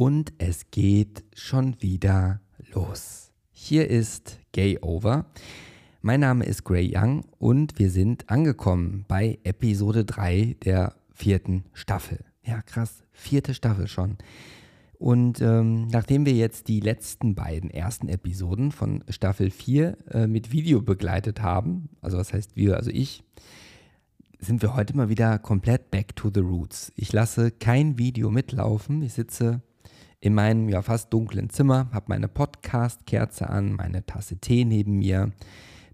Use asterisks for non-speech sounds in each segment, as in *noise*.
Und es geht schon wieder los. Hier ist Gay Over. Mein Name ist Gray Young und wir sind angekommen bei Episode 3 der vierten Staffel. Ja, krass, vierte Staffel schon. Und ähm, nachdem wir jetzt die letzten beiden ersten Episoden von Staffel 4 äh, mit Video begleitet haben, also was heißt wir, also ich, sind wir heute mal wieder komplett back to the roots. Ich lasse kein Video mitlaufen. Ich sitze in meinem ja fast dunklen Zimmer, habe meine Podcast-Kerze an, meine Tasse Tee neben mir.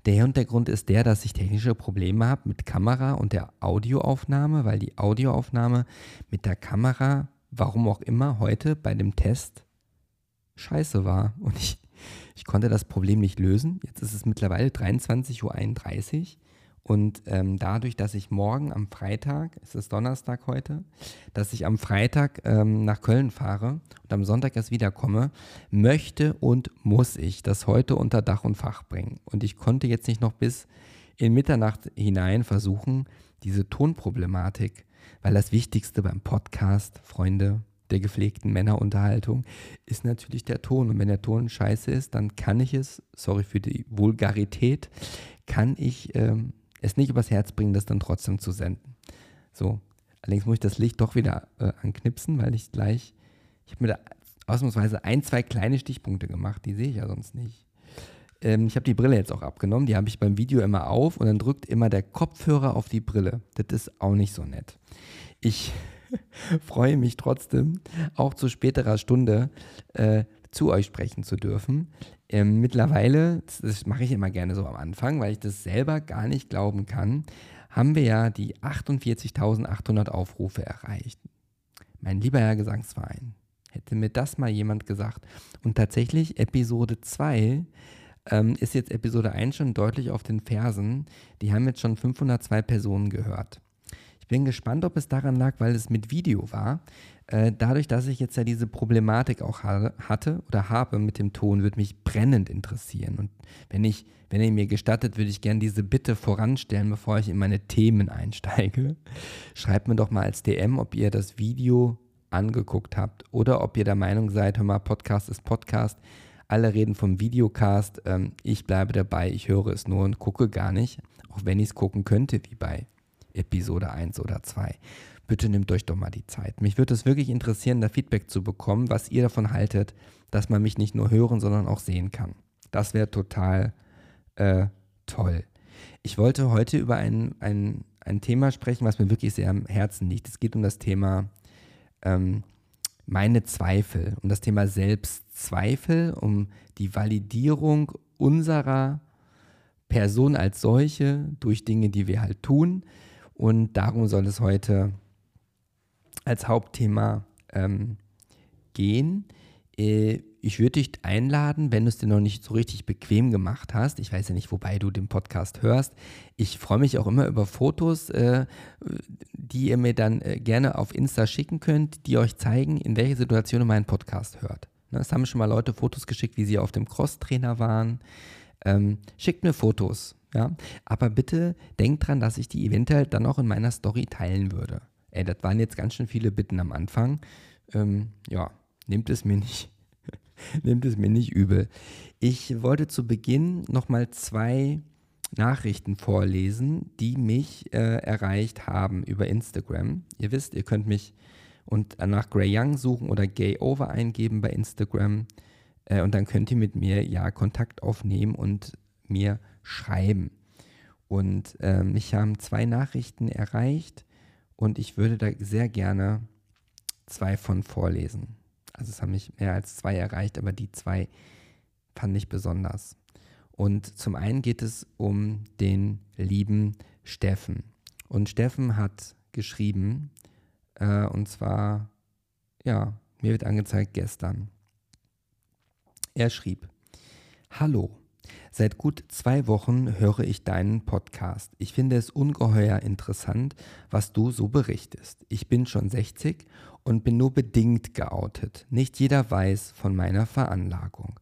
Der Hintergrund ist der, dass ich technische Probleme habe mit Kamera und der Audioaufnahme, weil die Audioaufnahme mit der Kamera warum auch immer, heute bei dem Test scheiße war. Und ich, ich konnte das Problem nicht lösen. Jetzt ist es mittlerweile 23.31 Uhr. Und ähm, dadurch, dass ich morgen am Freitag, es ist Donnerstag heute, dass ich am Freitag ähm, nach Köln fahre und am Sonntag erst wiederkomme, möchte und muss ich das heute unter Dach und Fach bringen. Und ich konnte jetzt nicht noch bis in Mitternacht hinein versuchen, diese Tonproblematik weil das Wichtigste beim Podcast, Freunde der gepflegten Männerunterhaltung, ist natürlich der Ton. Und wenn der Ton scheiße ist, dann kann ich es, sorry für die Vulgarität, kann ich ähm, es nicht übers Herz bringen, das dann trotzdem zu senden. So, allerdings muss ich das Licht doch wieder äh, anknipsen, weil ich gleich, ich habe mir da ausnahmsweise ein, zwei kleine Stichpunkte gemacht, die sehe ich ja sonst nicht. Ähm, ich habe die Brille jetzt auch abgenommen, die habe ich beim Video immer auf und dann drückt immer der Kopfhörer auf die Brille. Das ist auch nicht so nett. Ich *laughs* freue mich trotzdem, auch zu späterer Stunde äh, zu euch sprechen zu dürfen. Ähm, mittlerweile, das, mache ich immer gerne so am Anfang, weil ich das selber gar nicht glauben kann, haben wir ja die 48.800 Aufrufe erreicht. Mein lieber Herr Gesangsverein, hätte mir das mal jemand gesagt. Und tatsächlich, Episode 2 ähm, ist jetzt Episode 1 schon deutlich auf den Fersen. Die haben jetzt schon 502 Personen gehört. Ich bin gespannt, ob es daran lag, weil es mit Video war. Äh, dadurch, dass ich jetzt ja diese Problematik auch ha hatte oder habe mit dem Ton, würde mich brennend interessieren. Und wenn ich, wenn ihr mir gestattet, würde ich gerne diese Bitte voranstellen, bevor ich in meine Themen einsteige. *laughs* Schreibt mir doch mal als DM, ob ihr das Video angeguckt habt oder ob ihr der Meinung seid, hör mal, Podcast ist Podcast. Alle reden vom Videocast. Ähm, ich bleibe dabei, ich höre es nur und gucke gar nicht, auch wenn ich es gucken könnte, wie bei Episode 1 oder 2. Bitte nehmt euch doch mal die Zeit. Mich würde es wirklich interessieren, da Feedback zu bekommen, was ihr davon haltet, dass man mich nicht nur hören, sondern auch sehen kann. Das wäre total äh, toll. Ich wollte heute über ein, ein, ein Thema sprechen, was mir wirklich sehr am Herzen liegt. Es geht um das Thema ähm, meine Zweifel, um das Thema Selbstzweifel, um die Validierung unserer Person als solche durch Dinge, die wir halt tun. Und darum soll es heute als Hauptthema ähm, gehen. Äh, ich würde dich einladen, wenn du es dir noch nicht so richtig bequem gemacht hast. Ich weiß ja nicht, wobei du den Podcast hörst. Ich freue mich auch immer über Fotos, äh, die ihr mir dann äh, gerne auf Insta schicken könnt, die euch zeigen, in welcher Situation ihr meinen Podcast hört. Ne, es haben schon mal Leute Fotos geschickt, wie sie auf dem Crosstrainer waren. Ähm, schickt mir Fotos, ja. Aber bitte denkt dran, dass ich die eventuell dann auch in meiner Story teilen würde. Ey, das waren jetzt ganz schön viele Bitten am Anfang. Ähm, ja, nehmt es mir nicht *laughs* Nehmt es mir nicht übel. Ich wollte zu Beginn nochmal zwei Nachrichten vorlesen, die mich äh, erreicht haben über Instagram. Ihr wisst, ihr könnt mich und nach Gray Young suchen oder Gay Over eingeben bei Instagram äh, und dann könnt ihr mit mir ja Kontakt aufnehmen und mir schreiben. Und äh, mich haben zwei Nachrichten erreicht und ich würde da sehr gerne zwei von vorlesen. Also es haben nicht mehr als zwei erreicht, aber die zwei fand ich besonders. Und zum einen geht es um den lieben Steffen. Und Steffen hat geschrieben, Äh, und zwar, ja, mir wird angezeigt gestern. Er schrieb, Hallo, seit gut zwei Wochen höre ich deinen Podcast. Ich finde es ungeheuer interessant, was du so berichtest. Ich bin schon 60 und bin nur bedingt geoutet. Nicht jeder weiß von meiner Veranlagung.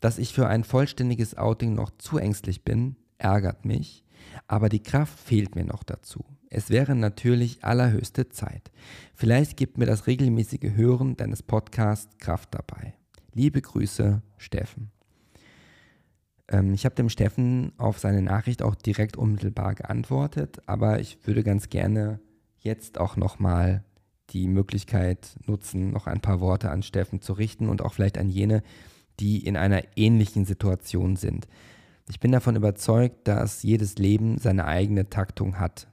Dass ich für ein vollständiges Outing noch zu ängstlich bin, ärgert mich, aber die Kraft fehlt mir noch dazu. Es wäre natürlich allerhöchste Zeit. Vielleicht gibt mir das regelmäßige Hören deines Podcasts Kraft dabei. Liebe Grüße, Steffen. Ähm, ich habe dem Steffen auf seine Nachricht auch direkt unmittelbar geantwortet, aber ich würde ganz gerne jetzt auch nochmal die Möglichkeit nutzen, noch ein paar Worte an Steffen zu richten und auch vielleicht an jene, die in einer ähnlichen Situation sind. Ich bin davon überzeugt, dass jedes Leben seine eigene Taktung hat,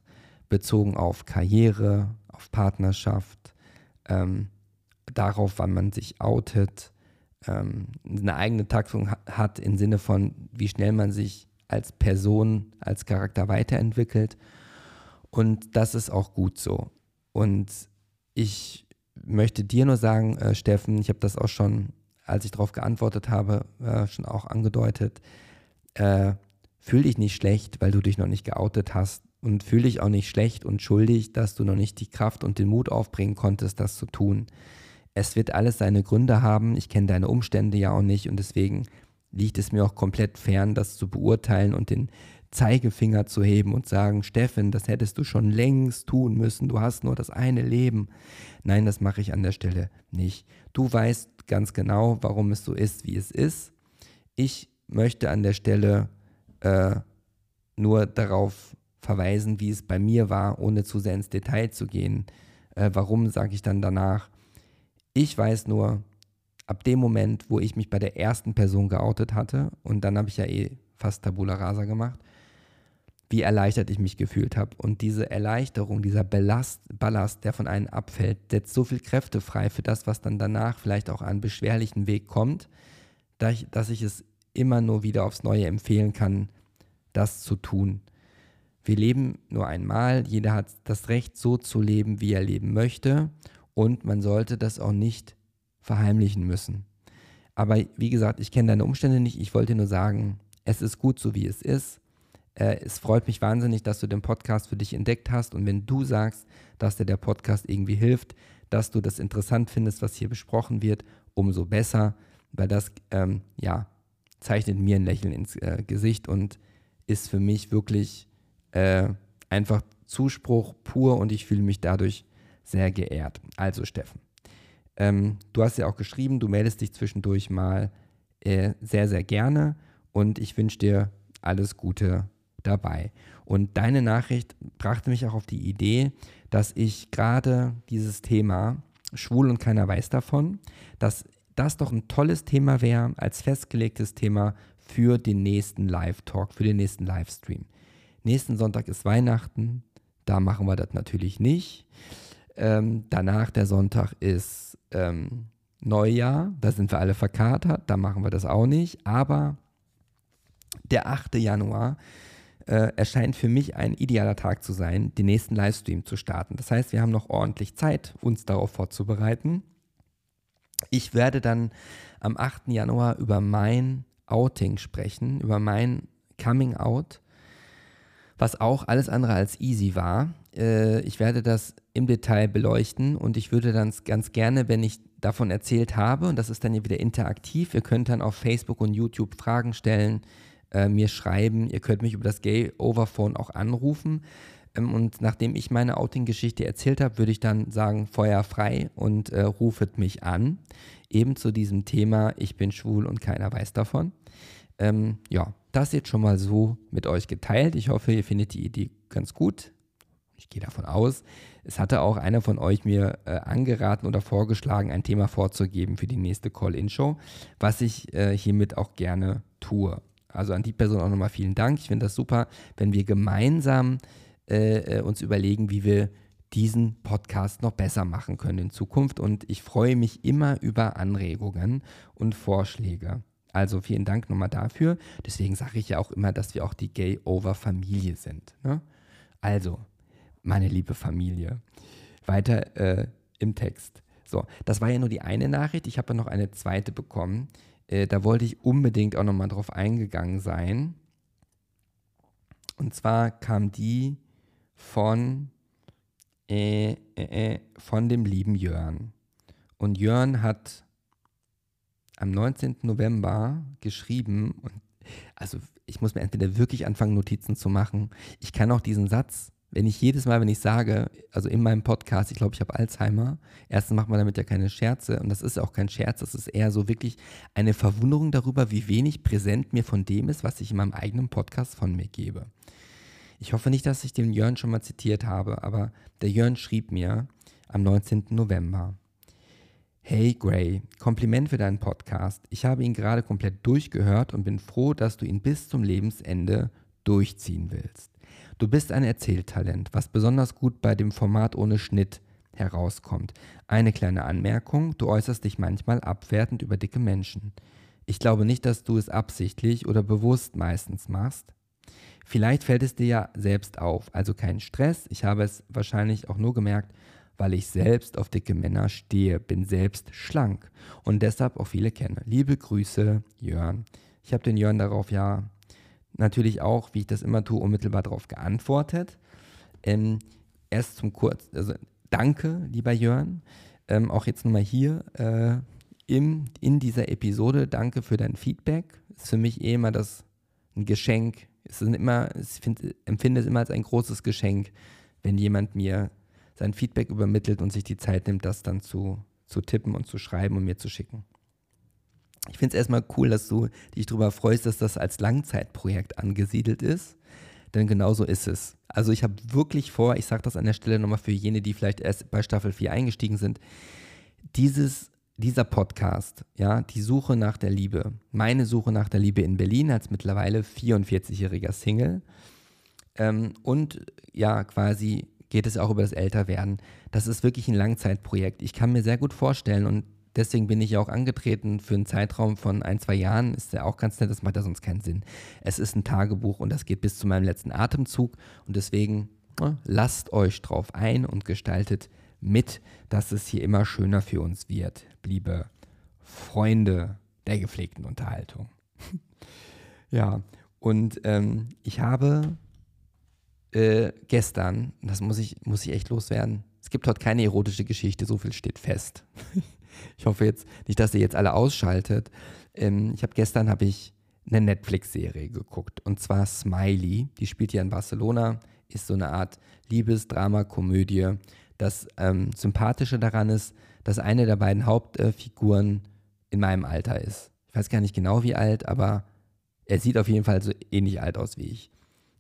bezogen auf Karriere, auf Partnerschaft, ähm, darauf, wann man sich outet, ähm, eine eigene Taktung hat im Sinne von, wie schnell man sich als Person, als Charakter weiterentwickelt. Und das ist auch gut so. Und ich möchte dir nur sagen, äh, Steffen, ich habe das auch schon, als ich darauf geantwortet habe, äh, schon auch angedeutet, äh, fühl dich nicht schlecht, weil du dich noch nicht geoutet hast und fühl dich auch nicht schlecht und schuldig, dass du noch nicht die Kraft und den Mut aufbringen konntest, das zu tun es wird alles seine Gründe haben. Ich kenne deine Umstände ja auch nicht und deswegen liegt es mir auch komplett fern, das zu beurteilen und den Zeigefinger zu heben und sagen, Steffen, das hättest du schon längst tun müssen, du hast nur das eine Leben. Nein, das mache ich an der Stelle nicht. Du weißt ganz genau, warum es so ist, wie es ist. Ich möchte an der Stelle äh, nur darauf verweisen, wie es bei mir war, ohne zu sehr ins Detail zu gehen. Äh, warum sage ich dann danach? Ich weiß nur, ab dem Moment, wo ich mich bei der ersten Person geoutet hatte, und dann habe ich ja eh fast Tabula Rasa gemacht, wie erleichtert ich mich gefühlt habe. Und diese Erleichterung, dieser Ballast, Ballast, der von einem abfällt, setzt so viel Kräfte frei für das, was dann danach vielleicht auch an beschwerlichen Weg kommt, dass ich, dass ich es immer nur wieder aufs Neue empfehlen kann, das zu tun. Wir leben nur einmal, jeder hat das Recht, so zu leben, wie er leben möchte und man sollte das auch nicht verheimlichen müssen. Aber wie gesagt, ich kenne deine Umstände nicht. Ich wollte nur sagen, es ist gut so, wie es ist. Äh, es freut mich wahnsinnig, dass du den Podcast für dich entdeckt hast. Und wenn du sagst, dass dir der Podcast irgendwie hilft, dass du das interessant findest, was hier besprochen wird, umso besser, weil das, ähm, ja, zeichnet mir ein Lächeln ins äh, Gesicht und ist für mich wirklich äh, einfach Zuspruch pur und ich fühle mich dadurch sehr geehrt. Also Steffen, ähm, du hast ja auch geschrieben, du meldest dich zwischendurch mal äh, sehr, sehr gerne und ich wünsche dir alles Gute dabei. Und deine Nachricht brachte mich auch auf die Idee, dass ich gerade dieses Thema schwul und keiner weiß davon, dass das doch ein tolles Thema wäre als festgelegtes Thema für den nächsten Live-Talk, für den nächsten Livestream. Nächsten Sonntag ist Weihnachten, da machen wir das natürlich nicht. Ähm, danach der Sonntag ist ähm, Neujahr, da sind wir alle verkatert, da machen wir das auch nicht. Aber der 8. Januar äh, erscheint für mich ein idealer Tag zu sein, den nächsten Livestream zu starten. Das heißt, wir haben noch ordentlich Zeit, uns darauf vorzubereiten. Ich werde dann am 8. Januar über mein Outing sprechen, über mein Coming Out, was auch alles andere als easy war. Äh, ich werde das im Detail beleuchten und ich würde dann ganz gerne, wenn ich davon erzählt habe, und das ist dann ja wieder interaktiv, ihr könnt dann auf Facebook und YouTube Fragen stellen, äh, mir schreiben, ihr könnt mich über das Gay Overphone auch anrufen. Ähm, und nachdem ich meine Outing-Geschichte erzählt habe, würde ich dann sagen, Feuer frei und äh, rufet mich an. Eben zu diesem Thema, ich bin schwul und keiner weiß davon. Ähm, ja, das jetzt schon mal so mit euch geteilt. Ich hoffe, ihr findet die Idee ganz gut ich gehe davon aus, es hatte auch einer von euch mir äh, angeraten oder vorgeschlagen, ein Thema vorzugeben für die nächste Call-In-Show, was ich äh, hiermit auch gerne tue. Also an die Person auch nochmal vielen Dank. Ich finde das super, wenn wir gemeinsam äh, äh, uns überlegen, wie wir diesen Podcast noch besser machen können in Zukunft. Und ich freue mich immer über Anregungen und Vorschläge. Also vielen Dank nochmal dafür. Deswegen sage ich ja auch immer, dass wir auch die Gay-Over-Familie sind. Ne? Also, meine liebe Familie. weiter äh, im Text. So, das war ja nur die eine Nachricht. Ich habe ja noch eine zweite bekommen. Äh, da wollte ich unbedingt auch nochmal drauf eingegangen sein. Und zwar kam die von, äh, äh, äh von dem lieben Jörn. Und Jörn hat am 19. November geschrieben, und also ich muss mir entweder wirklich anfangen, Notizen zu machen. Ich kann auch diesen Satz, wenn ich jedes Mal, wenn ich sage, also in meinem Podcast, ich glaube, ich habe Alzheimer, erstens macht man damit ja keine Scherze und das ist auch kein Scherz, das ist eher so wirklich eine Verwunderung darüber, wie wenig präsent mir von dem ist, was ich in meinem eigenen Podcast von mir gebe. Ich hoffe nicht, dass ich den Jörn schon mal zitiert habe, aber der Jörn schrieb mir am 19. November. Hey Gray, Kompliment für deinen Podcast. Ich habe ihn gerade komplett durchgehört und bin froh, dass du ihn bis zum Lebensende durchziehen willst. Du bist ein Erzähltalent, was besonders gut bei dem Format ohne Schnitt herauskommt. Eine kleine Anmerkung, du äußerst dich manchmal abwertend über dicke Menschen. Ich glaube nicht, dass du es absichtlich oder bewusst meistens machst. Vielleicht fällt es dir ja selbst auf, also kein Stress. Ich habe es wahrscheinlich auch nur gemerkt, weil ich selbst auf dicke Männer stehe, bin selbst schlank und deshalb auch viele kenne. Liebe Grüße, Jörn. Ich habe den Jörn darauf ja natürlich auch, wie ich das immer tue, unmittelbar darauf geantwortet. Ähm, erst zum Kurz, also danke, lieber Jörn. Ähm, auch jetzt nochmal hier äh, im, in dieser Episode, danke für dein Feedback. Ist für mich eh immer das ein Geschenk. Es ist immer, ich find, empfinde es immer als ein großes Geschenk, wenn jemand mir sein Feedback übermittelt und sich die Zeit nimmt, das dann zu, zu tippen und zu schreiben und mir zu schicken. Ich finde es erstmal cool, dass du dich darüber freust, dass das als Langzeitprojekt angesiedelt ist. Denn genauso ist es. Also ich habe wirklich vor, ich sage das an der Stelle nochmal für jene, die vielleicht erst bei Staffel 4 eingestiegen sind, dieses, dieser Podcast, ja, die Suche nach der Liebe, meine Suche nach der Liebe in Berlin als mittlerweile 44-jähriger Single ähm, und ja, quasi geht es auch über das Älterwerden. Das ist wirklich ein Langzeitprojekt. Ich kann mir sehr gut vorstellen und deswegen bin ich auch angetreten für einen Zeitraum von ein, zwei Jahren. Ist ja auch ganz nett, das macht ja sonst keinen Sinn. Es ist ein Tagebuch und das geht bis zu meinem letzten Atemzug und deswegen ne, lasst euch drauf ein und gestaltet mit, dass es hier immer schöner für uns wird, liebe Freunde der gepflegten Unterhaltung. *laughs* ja, und ähm, ich habe äh, gestern, das muss ich, muss ich echt loswerden, es gibt heute keine erotische Geschichte, so viel steht fest. *laughs* ich hoffe jetzt nicht, dass ihr jetzt alle ausschaltet. Ähm, ich habe gestern habe ich eine Netflix-Serie geguckt und zwar Smiley. Die spielt hier in Barcelona, ist so eine Art Liebesdrama-Komödie. Das ähm, Sympathische daran ist, dass eine der beiden Hauptfiguren in meinem Alter ist. Ich weiß gar nicht genau wie alt, aber er sieht auf jeden Fall so ähnlich alt aus wie ich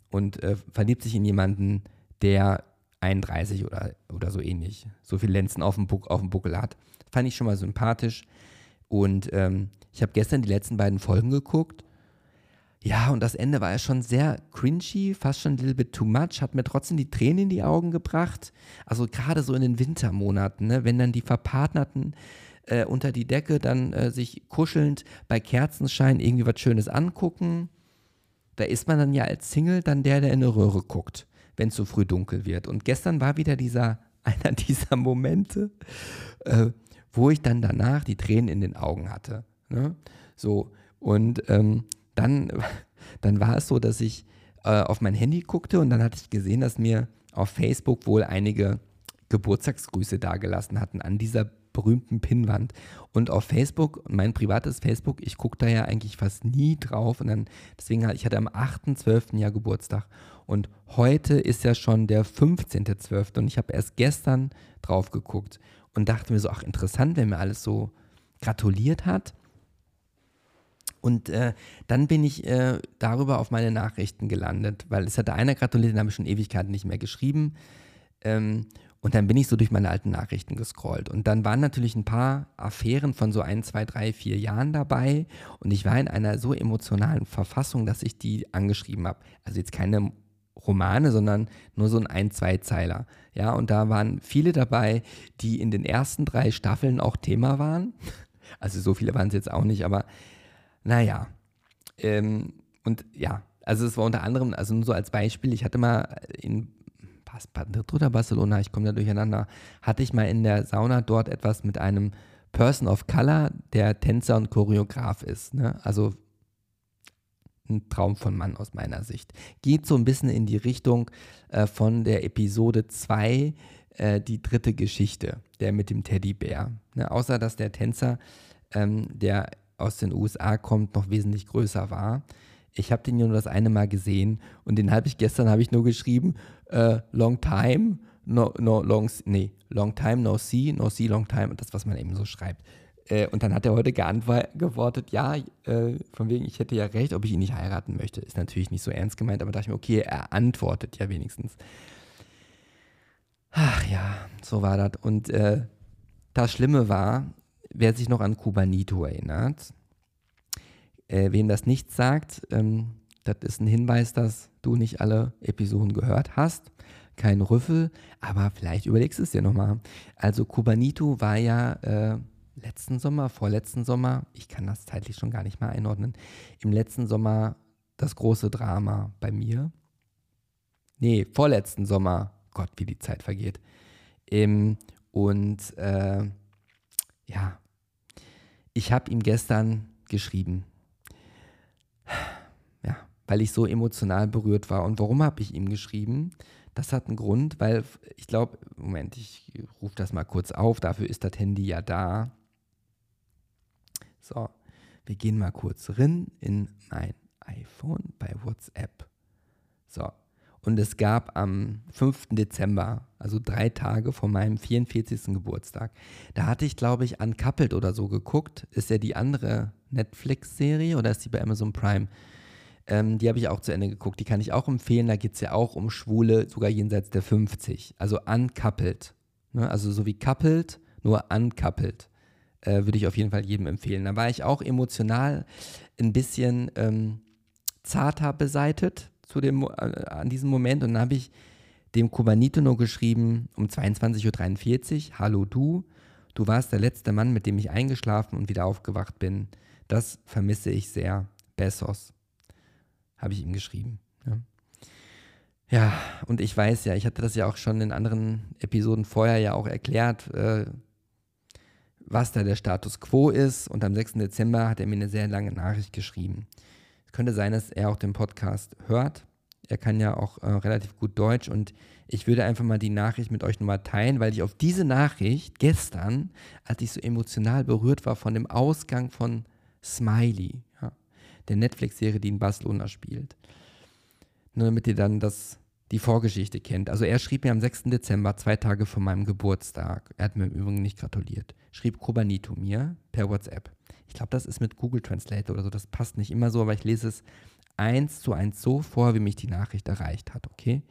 und äh, verliebt sich in jemanden, der 31 oder, oder so ähnlich, so viel Lenzen auf dem, Buc auf dem Buckel hat. Fand ich schon mal sympathisch. Und ähm, ich habe gestern die letzten beiden Folgen geguckt. Ja, und das Ende war ja schon sehr cringy, fast schon ein little bit too much, hat mir trotzdem die Tränen in die Augen gebracht. Also gerade so in den Wintermonaten, ne, wenn dann die Verpartnerten äh, unter die Decke dann äh, sich kuschelnd bei Kerzenschein irgendwie was Schönes angucken da ist man dann ja als Single dann der, der in eine Röhre guckt, wenn es so früh dunkel wird. Und gestern war wieder dieser, *laughs* einer dieser Momente, äh, wo ich dann danach die Tränen in den Augen hatte. Ne? So, und ähm, dann, *laughs* dann war es so, dass ich äh, auf mein Handy guckte und dann hatte ich gesehen, dass mir auf Facebook wohl einige Geburtstagsgrüße dagelassen hatten an dieser berühmten Pinnwand. Und auf Facebook, mein privates Facebook, ich gucke da ja eigentlich fast nie drauf. Und dann, deswegen, ich hatte am 8.12. ja Geburtstag. Und heute ist ja schon der 15.12. Und ich habe erst gestern drauf geguckt und dachte mir so, ach interessant, wenn mir alles so gratuliert hat. Und äh, dann bin ich äh, darüber auf meine Nachrichten gelandet, weil es hatte einer gratuliert, den habe ich schon Ewigkeiten nicht mehr geschrieben. Ähm, und dann bin ich so durch meine alten Nachrichten gescrollt. Und dann waren natürlich ein paar Affären von so ein, zwei, drei, vier Jahren dabei. Und ich war in einer so emotionalen Verfassung, dass ich die angeschrieben habe. Also jetzt keine Romane, sondern nur so ein ein, zwei Zeiler. Ja, und da waren viele dabei, die in den ersten drei Staffeln auch Thema waren. *laughs* Also so viele waren es jetzt auch nicht, aber naja. Ähm, und ja, also es war unter anderem, also nur so als Beispiel, ich hatte mal in Madrid oder Barcelona, ich komme da durcheinander, hatte ich mal in der Sauna dort etwas mit einem Person of Color, der Tänzer und Choreograf ist. Ne? Also ein Traum von Mann aus meiner Sicht. Geht so ein bisschen in die Richtung äh, von der Episode 2, äh, die dritte Geschichte, der mit dem Teddybär. Ne? Außer dass der Tänzer, ähm, der aus den USA kommt, noch wesentlich größer war. Ich habe den nur das eine Mal gesehen und den habe ich gestern habe ich nur geschrieben, äh, long time, no, no long, nee, long time, no see, no see, long time, das, was man eben so schreibt. Äh, und dann hat er heute geantwortet, ja, äh, von wegen, ich hätte ja recht, ob ich ihn nicht heiraten möchte. Ist natürlich nicht so ernst gemeint, aber dachte ich mir, okay, er antwortet ja wenigstens. Ach ja, so war das. Und äh, das Schlimme war, wer sich noch an Kubanito erinnert, äh, wem das nichts sagt, ähm, das ist ein Hinweis, dass du nicht alle Episoden gehört hast. Kein Rüffel, aber vielleicht überlegst du es dir nochmal. Also Kubanito war ja äh, letzten Sommer, vorletzten Sommer, ich kann das zeitlich schon gar nicht mehr einordnen, im letzten Sommer das große Drama bei mir. Nee, vorletzten Sommer, Gott, wie die Zeit vergeht. Ähm, und äh, ja, ich habe ihm gestern geschrieben. Ja, weil ich so emotional berührt war. Und warum habe ich ihm geschrieben? Das hat einen Grund, weil ich glaube, Moment, ich rufe das mal kurz auf, dafür ist das Handy ja da. So, wir gehen mal kurz rein in mein iPhone bei WhatsApp. So, und es gab am 5. Dezember, also drei Tage vor meinem 44. Geburtstag, da hatte ich, glaube ich, Uncoupled oder so geguckt. Ist ja die andere Netflix-Serie oder ist die bei Amazon Prime? Ähm, die habe ich auch zu Ende geguckt. Die kann ich auch empfehlen. Da geht es ja auch um Schwule, sogar jenseits der 50. Also Uncoupled. Ne? Also so wie Coupled, nur Uncoupled äh, würde ich auf jeden Fall jedem empfehlen. Da war ich auch emotional ein bisschen ähm, zarter beseitet zu dem, äh, an diesem Moment und dann habe ich dem Kubanito nur geschrieben um 22.43 Uhr, hallo du, du warst der letzte Mann, mit dem ich eingeschlafen und wieder aufgewacht bin. Das vermisse ich sehr. Bessos. Habe ich ihm geschrieben. Ja. ja. und ich weiß ja, ich hatte das ja auch schon in anderen Episoden vorher ja auch erklärt, äh, was da der Status quo ist. Und am 6. Dezember hat er mir eine sehr lange Nachricht geschrieben. Es könnte sein, dass er auch den Podcast hört. Er kann ja auch äh, relativ gut Deutsch und ich würde einfach mal die Nachricht mit euch nochmal teilen, weil ich auf diese Nachricht gestern, als ich so emotional berührt war von dem Ausgang von Smiley, ja, der Netflix-Serie, die in Barcelona spielt, nur damit ihr dann das die Vorgeschichte kennt. Also er schrieb mir am 6. Dezember, zwei Tage vor meinem Geburtstag, er hat mir im Übrigen nicht gratuliert, schrieb Kobanito mir per WhatsApp. Ich glaube, das ist mit Google Translate oder so, das passt nicht immer so, aber ich lese es eins zu eins so vor, wie mich die Nachricht erreicht hat, okay?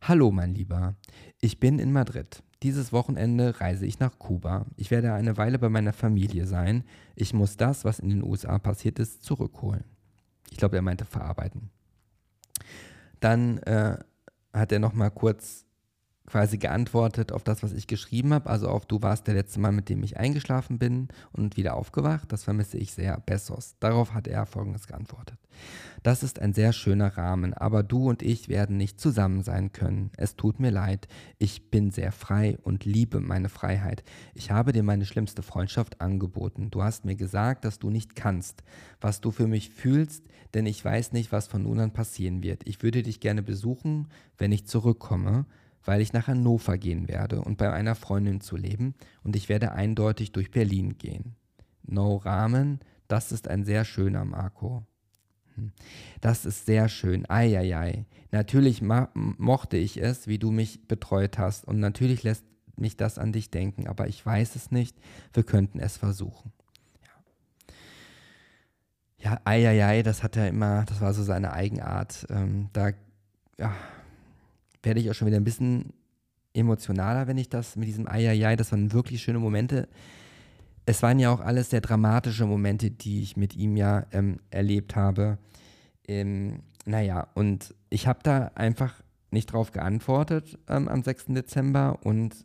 Hallo, mein Lieber. Ich bin in Madrid. Dieses Wochenende reise ich nach Kuba. Ich werde eine Weile bei meiner Familie sein. Ich muss das, was in den USA passiert ist, zurückholen. Ich glaube, er meinte verarbeiten. Dann äh, hat er nochmal kurz quasi geantwortet auf das, was ich geschrieben habe, also auf du warst der letzte Mal, mit dem ich eingeschlafen bin und wieder aufgewacht. Das vermisse ich sehr. Bessos. Darauf hat er folgendes geantwortet. Das ist ein sehr schöner Rahmen, aber du und ich werden nicht zusammen sein können. Es tut mir leid. Ich bin sehr frei und liebe meine Freiheit. Ich habe dir meine schlimmste Freundschaft angeboten. Du hast mir gesagt, dass du nicht kannst, was du für mich fühlst, denn ich weiß nicht, was von nun an passieren wird. Ich würde dich gerne besuchen, wenn ich zurückkomme weil ich nach Hannover gehen werde und bei einer Freundin zu leben und ich werde eindeutig durch Berlin gehen. No Rahmen, das ist ein sehr schöner Marco. Hm. Das ist sehr schön. Eieiei. Natürlich mochte ich es, wie du mich betreut hast. Und natürlich lässt mich das an dich denken. Aber ich weiß es nicht. Wir könnten es versuchen. Ja, ja eieiei, das hat er immer, das war so seine Eigenart. Ähm, da, ja, werde ich auch schon wieder ein bisschen emotionaler, wenn ich das mit diesem Eieiei, das waren wirklich schöne Momente. Es waren ja auch alles sehr dramatische Momente, die ich mit ihm ja ähm, erlebt habe. Ähm, naja, und ich habe da einfach nicht drauf geantwortet ähm, am 6. Dezember und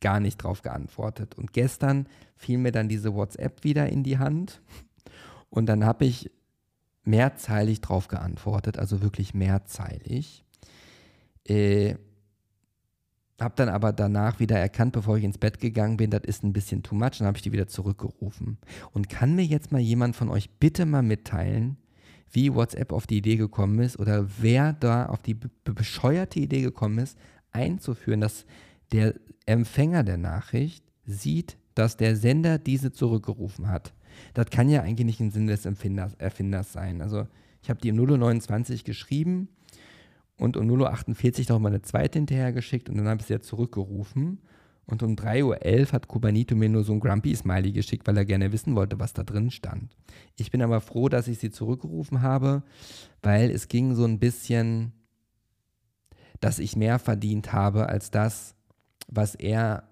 gar nicht drauf geantwortet. Und gestern fiel mir dann diese WhatsApp wieder in die Hand und dann habe ich mehrzeilig drauf geantwortet, also wirklich mehrzeilig. Äh, habe dann aber danach wieder erkannt, bevor ich ins Bett gegangen bin, das ist ein bisschen too much, dann habe ich die wieder zurückgerufen. Und kann mir jetzt mal jemand von euch bitte mal mitteilen, wie WhatsApp auf die Idee gekommen ist oder wer da auf die bescheuerte Idee gekommen ist, einzuführen, dass der Empfänger der Nachricht sieht, dass der Sender diese zurückgerufen hat. Das kann ja eigentlich nicht im Sinne des Empfinders, Erfinders sein. Also ich habe die um 0.29 geschrieben und um 0.48 Uhr noch mal eine zweite hinterher geschickt und dann habe ich sie ja zurückgerufen. Und um 3.11 Uhr hat Kubanito mir nur so ein Grumpy-Smiley geschickt, weil er gerne wissen wollte, was da drin stand. Ich bin aber froh, dass ich sie zurückgerufen habe, weil es ging so ein bisschen, dass ich mehr verdient habe als das, was er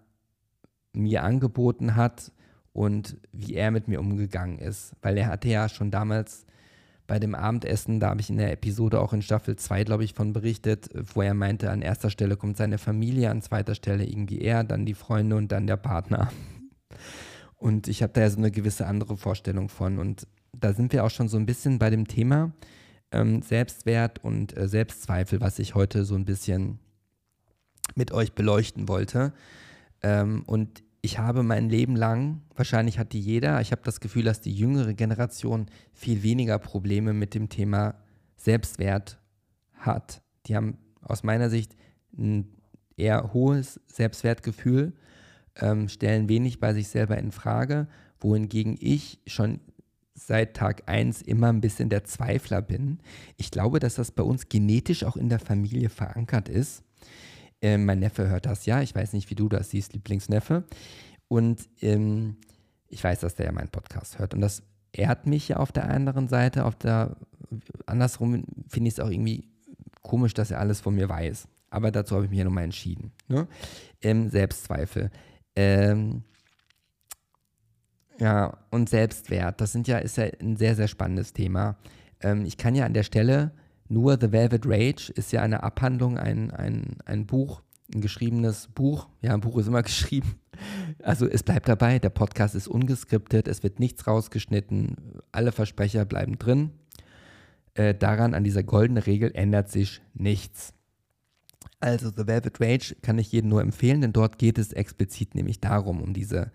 mir angeboten hat und wie er mit mir umgegangen ist. Weil er hatte ja schon damals bei dem Abendessen, da habe ich in der Episode auch in Staffel 2, glaube ich, von berichtet, wo er meinte, an erster Stelle kommt seine Familie, an zweiter Stelle irgendwie er, dann die Freunde und dann der Partner. Und ich habe da ja so eine gewisse andere Vorstellung von. Und da sind wir auch schon so ein bisschen bei dem Thema ähm, Selbstwert und äh, Selbstzweifel, was ich heute so ein bisschen mit euch beleuchten wollte. Ähm, und ich habe mein Leben lang, wahrscheinlich hat die jeder, ich habe das Gefühl, dass die jüngere Generation viel weniger Probleme mit dem Thema Selbstwert hat. Die haben aus meiner Sicht ein eher hohes Selbstwertgefühl, ähm, stellen wenig bei sich selber in Frage, wohingegen ich schon seit Tag 1 immer ein bisschen der Zweifler bin. Ich glaube, dass das bei uns genetisch auch in der Familie verankert ist. Ähm, mein Neffe hört das ja. Ich weiß nicht, wie du das siehst, Lieblingsneffe. Und ähm, ich weiß, dass der ja meinen Podcast hört. Und das ehrt mich ja auf der anderen Seite. Auf der andersrum finde ich es auch irgendwie komisch, dass er alles von mir weiß. Aber dazu habe ich mich ja nochmal entschieden. Ne? Ähm, Selbstzweifel. Ähm, ja, und Selbstwert. Das sind ja, ist ja ein sehr, sehr spannendes Thema. Ähm, ich kann ja an der Stelle nur The Velvet Rage ist ja eine Abhandlung, ein, ein, ein Buch, ein geschriebenes Buch. Ja, ein Buch ist immer *laughs* geschrieben. Also es bleibt dabei, der Podcast ist ungeskriptet, es wird nichts rausgeschnitten, alle Versprecher bleiben drin. Äh, daran, an dieser goldenen Regel, ändert sich nichts. Also The Velvet Rage kann ich jedem nur empfehlen, denn dort geht es explizit nämlich darum, um diese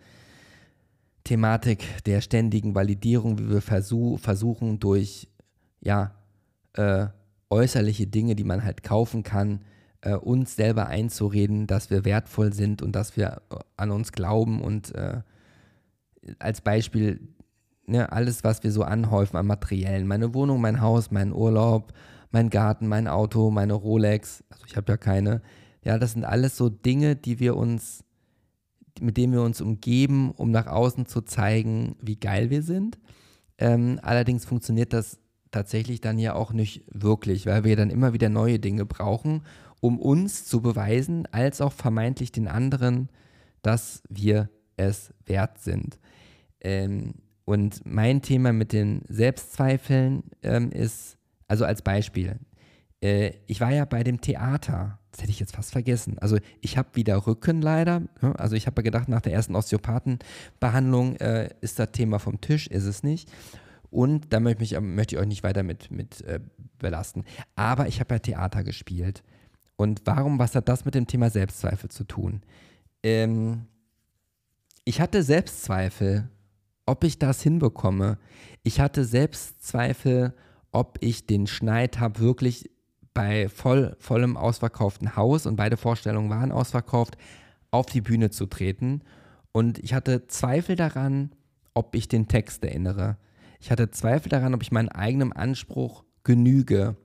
Thematik der ständigen Validierung, wie wir versuch, versuchen durch ja, äh, äußerliche Dinge, die man halt kaufen kann, äh, uns selber einzureden, dass wir wertvoll sind und dass wir äh, an uns glauben und äh, als Beispiel ne, alles, was wir so anhäufen an Materiellen, meine Wohnung, mein Haus, mein Urlaub, mein Garten, mein Auto, meine Rolex, also ich habe ja keine, ja, das sind alles so Dinge, die wir uns, mit denen wir uns umgeben, um nach außen zu zeigen, wie geil wir sind. Ähm, allerdings funktioniert das tatsächlich dann ja auch nicht wirklich, weil wir dann immer wieder neue Dinge brauchen, um uns zu beweisen, als auch vermeintlich den anderen, dass wir es wert sind. Ähm, und mein Thema mit den Selbstzweifeln ähm, ist, also als Beispiel, äh, ich war ja bei dem Theater, das hätte ich jetzt fast vergessen. Also ich habe wieder Rücken leider. Ne? Also ich habe gedacht, nach der ersten Osteopathenbehandlung äh, ist das Thema vom Tisch, ist es nicht. Und da möchte ich, möchte ich euch nicht weiter mit, mit äh, belasten. Aber ich habe ja Theater gespielt. Und warum, was hat das mit dem Thema Selbstzweifel zu tun? Ähm, ich hatte Selbstzweifel, ob ich das hinbekomme. Ich hatte Selbstzweifel, ob ich den Schneid habe, wirklich bei voll, vollem ausverkauften Haus und beide Vorstellungen waren ausverkauft, auf die Bühne zu treten. Und ich hatte Zweifel daran, ob ich den Text erinnere. Ich hatte Zweifel daran, ob ich meinem eigenen Anspruch genüge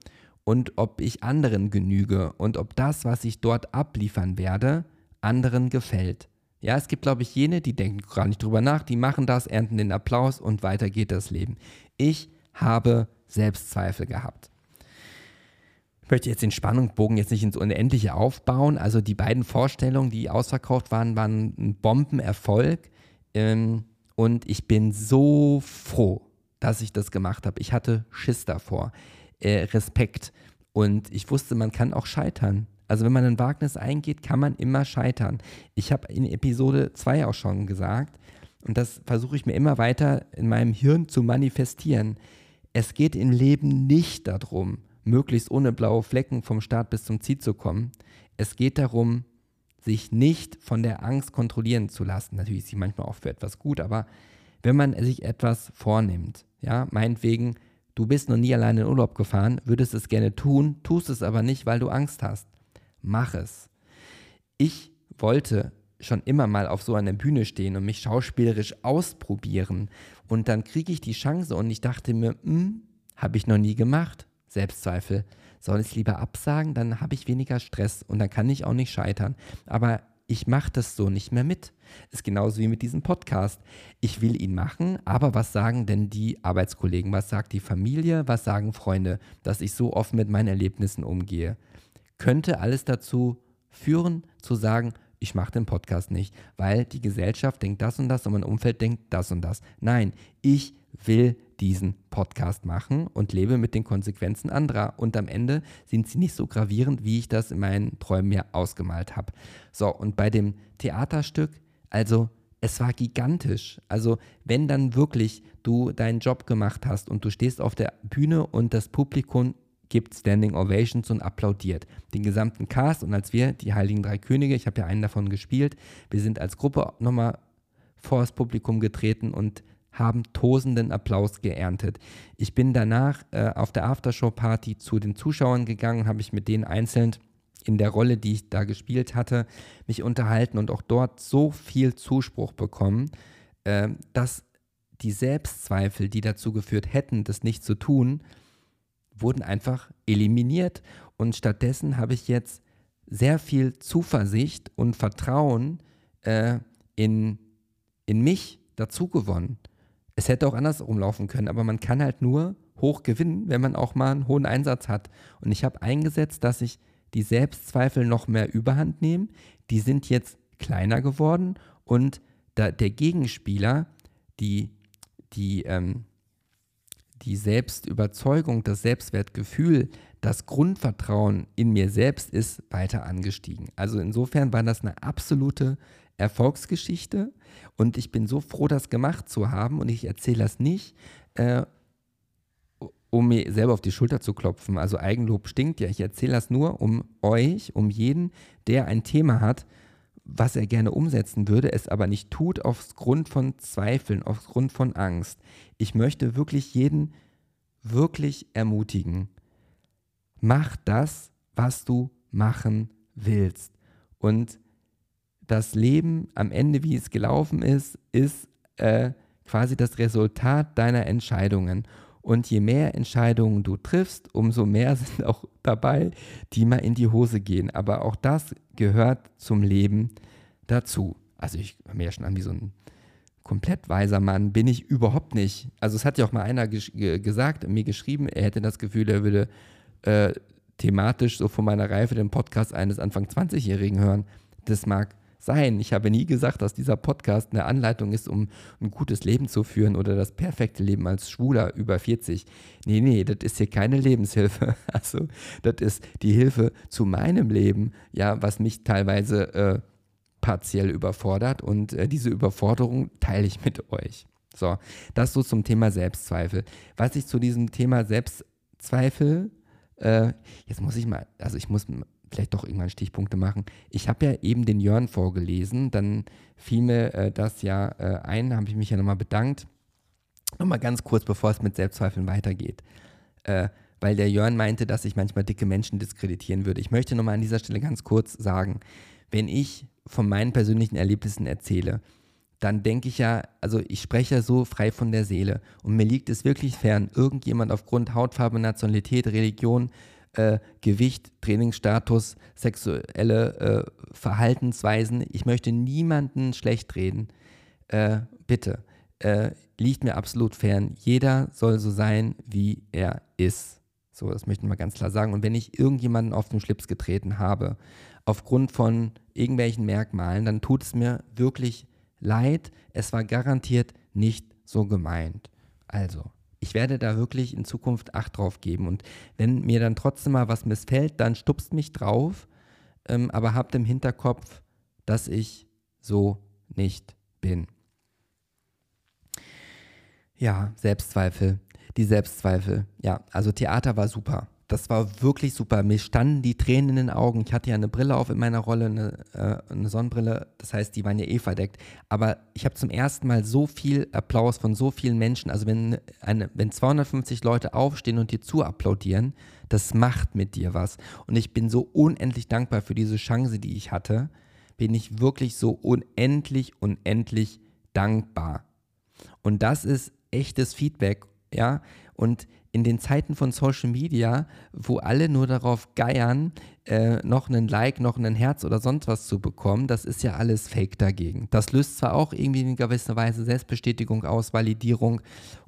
und ob ich anderen genüge und ob das, was ich dort abliefern werde, anderen gefällt. Ja, es gibt, glaube ich, jene, die denken gar nicht drüber nach, die machen das, ernten den Applaus und weiter geht das Leben. Ich habe Selbstzweifel gehabt. Ich möchte jetzt den Spannungsbogen jetzt nicht ins Unendliche aufbauen. Also die beiden Vorstellungen, die ausverkauft waren, waren ein Bombenerfolg. Ähm, und ich bin so froh, dass ich das gemacht habe. Ich hatte Schiss davor, äh, Respekt. Und ich wusste, man kann auch scheitern. Also wenn man ein Wagnis eingeht, kann man immer scheitern. Ich habe in Episode 2 auch schon gesagt, und das versuche ich mir immer weiter in meinem Hirn zu manifestieren. Es geht im Leben nicht darum, möglichst ohne blaue Flecken vom Start bis zum Ziel zu kommen. Es geht darum, sich nicht von der Angst kontrollieren zu lassen. Natürlich ist sie manchmal auch für etwas gut, aber wenn man sich etwas vornimmt, ja, meinetwegen, du bist noch nie alleine in Urlaub gefahren, würdest es gerne tun, tust es aber nicht, weil du Angst hast. Mach es. Ich wollte schon immer mal auf so einer Bühne stehen und mich schauspielerisch ausprobieren. Und dann kriege ich die Chance und ich dachte mir, hm, habe ich noch nie gemacht. Selbstzweifel. Soll ich es lieber absagen, dann habe ich weniger Stress und dann kann ich auch nicht scheitern. Aber ich mache das so nicht mehr mit. Ist genauso wie mit diesem Podcast. Ich will ihn machen, aber was sagen denn die Arbeitskollegen? Was sagt die Familie? Was sagen Freunde, dass ich so offen mit meinen Erlebnissen umgehe? Könnte alles dazu führen, zu sagen, ich mache den Podcast nicht, weil die Gesellschaft denkt das und das und mein Umfeld denkt das und das. Nein, ich will diesen Podcast machen und lebe mit den Konsequenzen anderer. Und am Ende sind sie nicht so gravierend, wie ich das in meinen Träumen mir ausgemalt habe. So, und bei dem Theaterstück, also es war gigantisch. Also wenn dann wirklich du deinen Job gemacht hast und du stehst auf der Bühne und das Publikum gibt Standing Ovations und applaudiert. Den gesamten Cast und als wir, die Heiligen Drei Könige, ich habe ja einen davon gespielt, wir sind als Gruppe nochmal vor das Publikum getreten und haben tosenden Applaus geerntet. Ich bin danach äh, auf der Aftershow-Party zu den Zuschauern gegangen, habe ich mit denen einzeln in der Rolle, die ich da gespielt hatte, mich unterhalten und auch dort so viel Zuspruch bekommen, äh, dass die Selbstzweifel, die dazu geführt hätten, das nicht zu tun, wurden einfach eliminiert. Und stattdessen habe ich jetzt sehr viel Zuversicht und Vertrauen äh, in, in mich dazu gewonnen. Es hätte auch andersrum laufen können, aber man kann halt nur hoch gewinnen, wenn man auch mal einen hohen Einsatz hat. Und ich habe eingesetzt, dass ich die Selbstzweifel noch mehr überhand nehme. Die sind jetzt kleiner geworden und der Gegenspieler, die, die, ähm, die Selbstüberzeugung, das Selbstwertgefühl, das Grundvertrauen in mir selbst ist weiter angestiegen. Also insofern war das eine absolute Erfolgsgeschichte und ich bin so froh, das gemacht zu haben und ich erzähle das nicht, äh, um mir selber auf die Schulter zu klopfen. Also Eigenlob stinkt ja. Ich erzähle das nur um euch, um jeden, der ein Thema hat, was er gerne umsetzen würde, es aber nicht tut, aufgrund von Zweifeln, aufgrund von Angst. Ich möchte wirklich jeden wirklich ermutigen. Mach das, was du machen willst. Und das Leben am Ende, wie es gelaufen ist, ist äh, quasi das Resultat deiner Entscheidungen. Und je mehr Entscheidungen du triffst, umso mehr *laughs* sind auch dabei, die mal in die Hose gehen. Aber auch das gehört zum Leben dazu. Also ich höre mir ja schon an wie so ein komplett weiser Mann, bin ich überhaupt nicht. Also es hat ja auch mal einer gesagt, mir geschrieben, er hätte das Gefühl, er würde äh, thematisch so von meiner Reife den Podcast eines Anfang 20-Jährigen hören. Das mag sein. Ich habe nie gesagt, dass dieser Podcast eine Anleitung ist, um ein gutes Leben zu führen oder das perfekte Leben als Schwuler über 40. Nee, nee, das ist hier keine Lebenshilfe. *laughs* Also, das ist die Hilfe zu meinem Leben, ja, was mich teilweise äh, partiell überfordert und äh, diese Überforderung teile ich mit euch. So, das so zum Thema Selbstzweifel. Was ich zu diesem Thema Selbstzweifel, äh, jetzt muss ich mal, also ich muss vielleicht doch irgendwann Stichpunkte machen. Ich habe ja eben den Jörn vorgelesen, dann fiel mir äh, das ja äh, ein, habe ich mich ja nochmal bedankt. Nochmal ganz kurz, bevor es mit Selbstzweifeln weitergeht. Äh, weil der Jörn meinte, dass ich manchmal dicke Menschen diskreditieren würde. Ich möchte nochmal an dieser Stelle ganz kurz sagen, wenn ich von meinen persönlichen Erlebnissen erzähle, dann denke ich ja, also ich spreche so frei von der Seele. Und mir liegt es wirklich fern, irgendjemand aufgrund Hautfarbe, Nationalität, Religion, äh, Gewicht, Trainingsstatus, sexuelle äh, Verhaltensweisen. Ich möchte niemanden schlecht reden. Äh, bitte. Äh, liegt mir absolut fern. Jeder soll so sein, wie er ist. So, das möchte ich mal ganz klar sagen. Und wenn ich irgendjemanden auf den Schlips getreten habe, aufgrund von irgendwelchen Merkmalen, dann tut es mir wirklich leid. Es war garantiert nicht so gemeint. Also, ich werde da wirklich in Zukunft Acht drauf geben. Und wenn mir dann trotzdem mal was missfällt, dann stupst mich drauf, ähm, aber habt im Hinterkopf, dass ich so nicht bin. Ja, Selbstzweifel. Die Selbstzweifel. Ja, also Theater war super. Das war wirklich super. Mir standen die Tränen in den Augen. Ich hatte ja eine Brille auf in meiner Rolle, eine, äh, eine Sonnenbrille. Das heißt, die waren ja eh verdeckt. Aber ich habe zum ersten Mal so viel Applaus von so vielen Menschen. Also wenn, eine, wenn 250 Leute aufstehen und dir zu applaudieren, das macht mit dir was. Und ich bin so unendlich dankbar für diese Chance, die ich hatte. Bin ich wirklich so unendlich, unendlich dankbar. Und das ist echtes Feedback, ja. Und in den Zeiten von Social Media, wo alle nur darauf geiern, äh, noch einen Like, noch ein Herz oder sonst was zu bekommen, das ist ja alles Fake dagegen. Das löst zwar auch irgendwie in gewisser Weise Selbstbestätigung aus, Validierung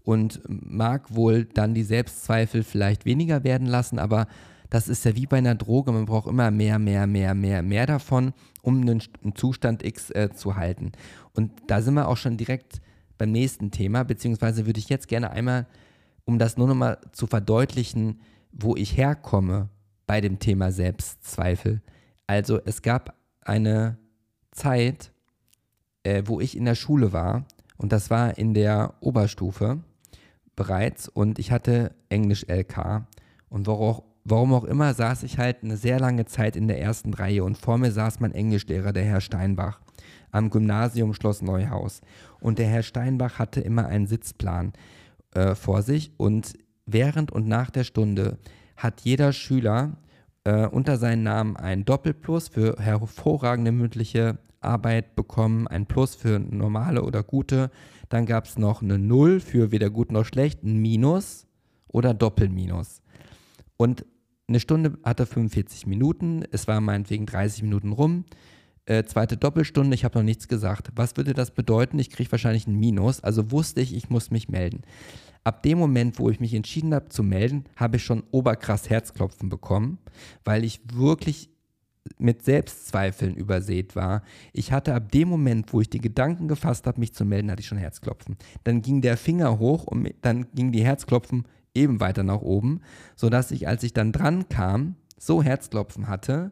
und mag wohl dann die Selbstzweifel vielleicht weniger werden lassen, aber das ist ja wie bei einer Droge, man braucht immer mehr, mehr, mehr, mehr, mehr davon, um einen, Zustand X äh, zu halten. Und da sind wir auch schon direkt beim nächsten Thema, beziehungsweise würde ich jetzt gerne einmal um das nur nochmal zu verdeutlichen, wo ich herkomme bei dem Thema Selbstzweifel. Also es gab eine Zeit, äh, wo ich in der Schule war und das war in der Oberstufe bereits und ich hatte Englisch LK und warum, warum auch immer saß ich halt eine sehr lange Zeit in der ersten Reihe und vor mir saß mein Englischlehrer, der Herr Steinbach, am Gymnasium Schloss Neuhaus. Und der Herr Steinbach hatte immer einen Sitzplan äh, vor sich und während und nach der Stunde hat jeder Schüler äh, unter seinen Namen ein Doppelplus für hervorragende mündliche Arbeit bekommen, ein Plus für normale oder gute. Dann gab es noch eine Null für weder gut noch schlecht, ein Minus oder Doppelminus. Und eine Stunde hatte 45 Minuten, es war meinetwegen 30 Minuten rum. Äh, zweite Doppelstunde, ich habe noch nichts gesagt. Was würde das bedeuten? Ich kriege wahrscheinlich ein Minus, also wusste ich, ich muss mich melden. Ab dem Moment, wo ich mich entschieden habe zu melden, habe ich schon oberkrass Herzklopfen bekommen, weil ich wirklich mit Selbstzweifeln übersät war. Ich hatte ab dem Moment, wo ich die Gedanken gefasst habe, mich zu melden, hatte ich schon Herzklopfen. Dann ging der Finger hoch und dann ging die Herzklopfen eben weiter nach oben, sodass ich, als ich dann dran kam, so Herzklopfen hatte,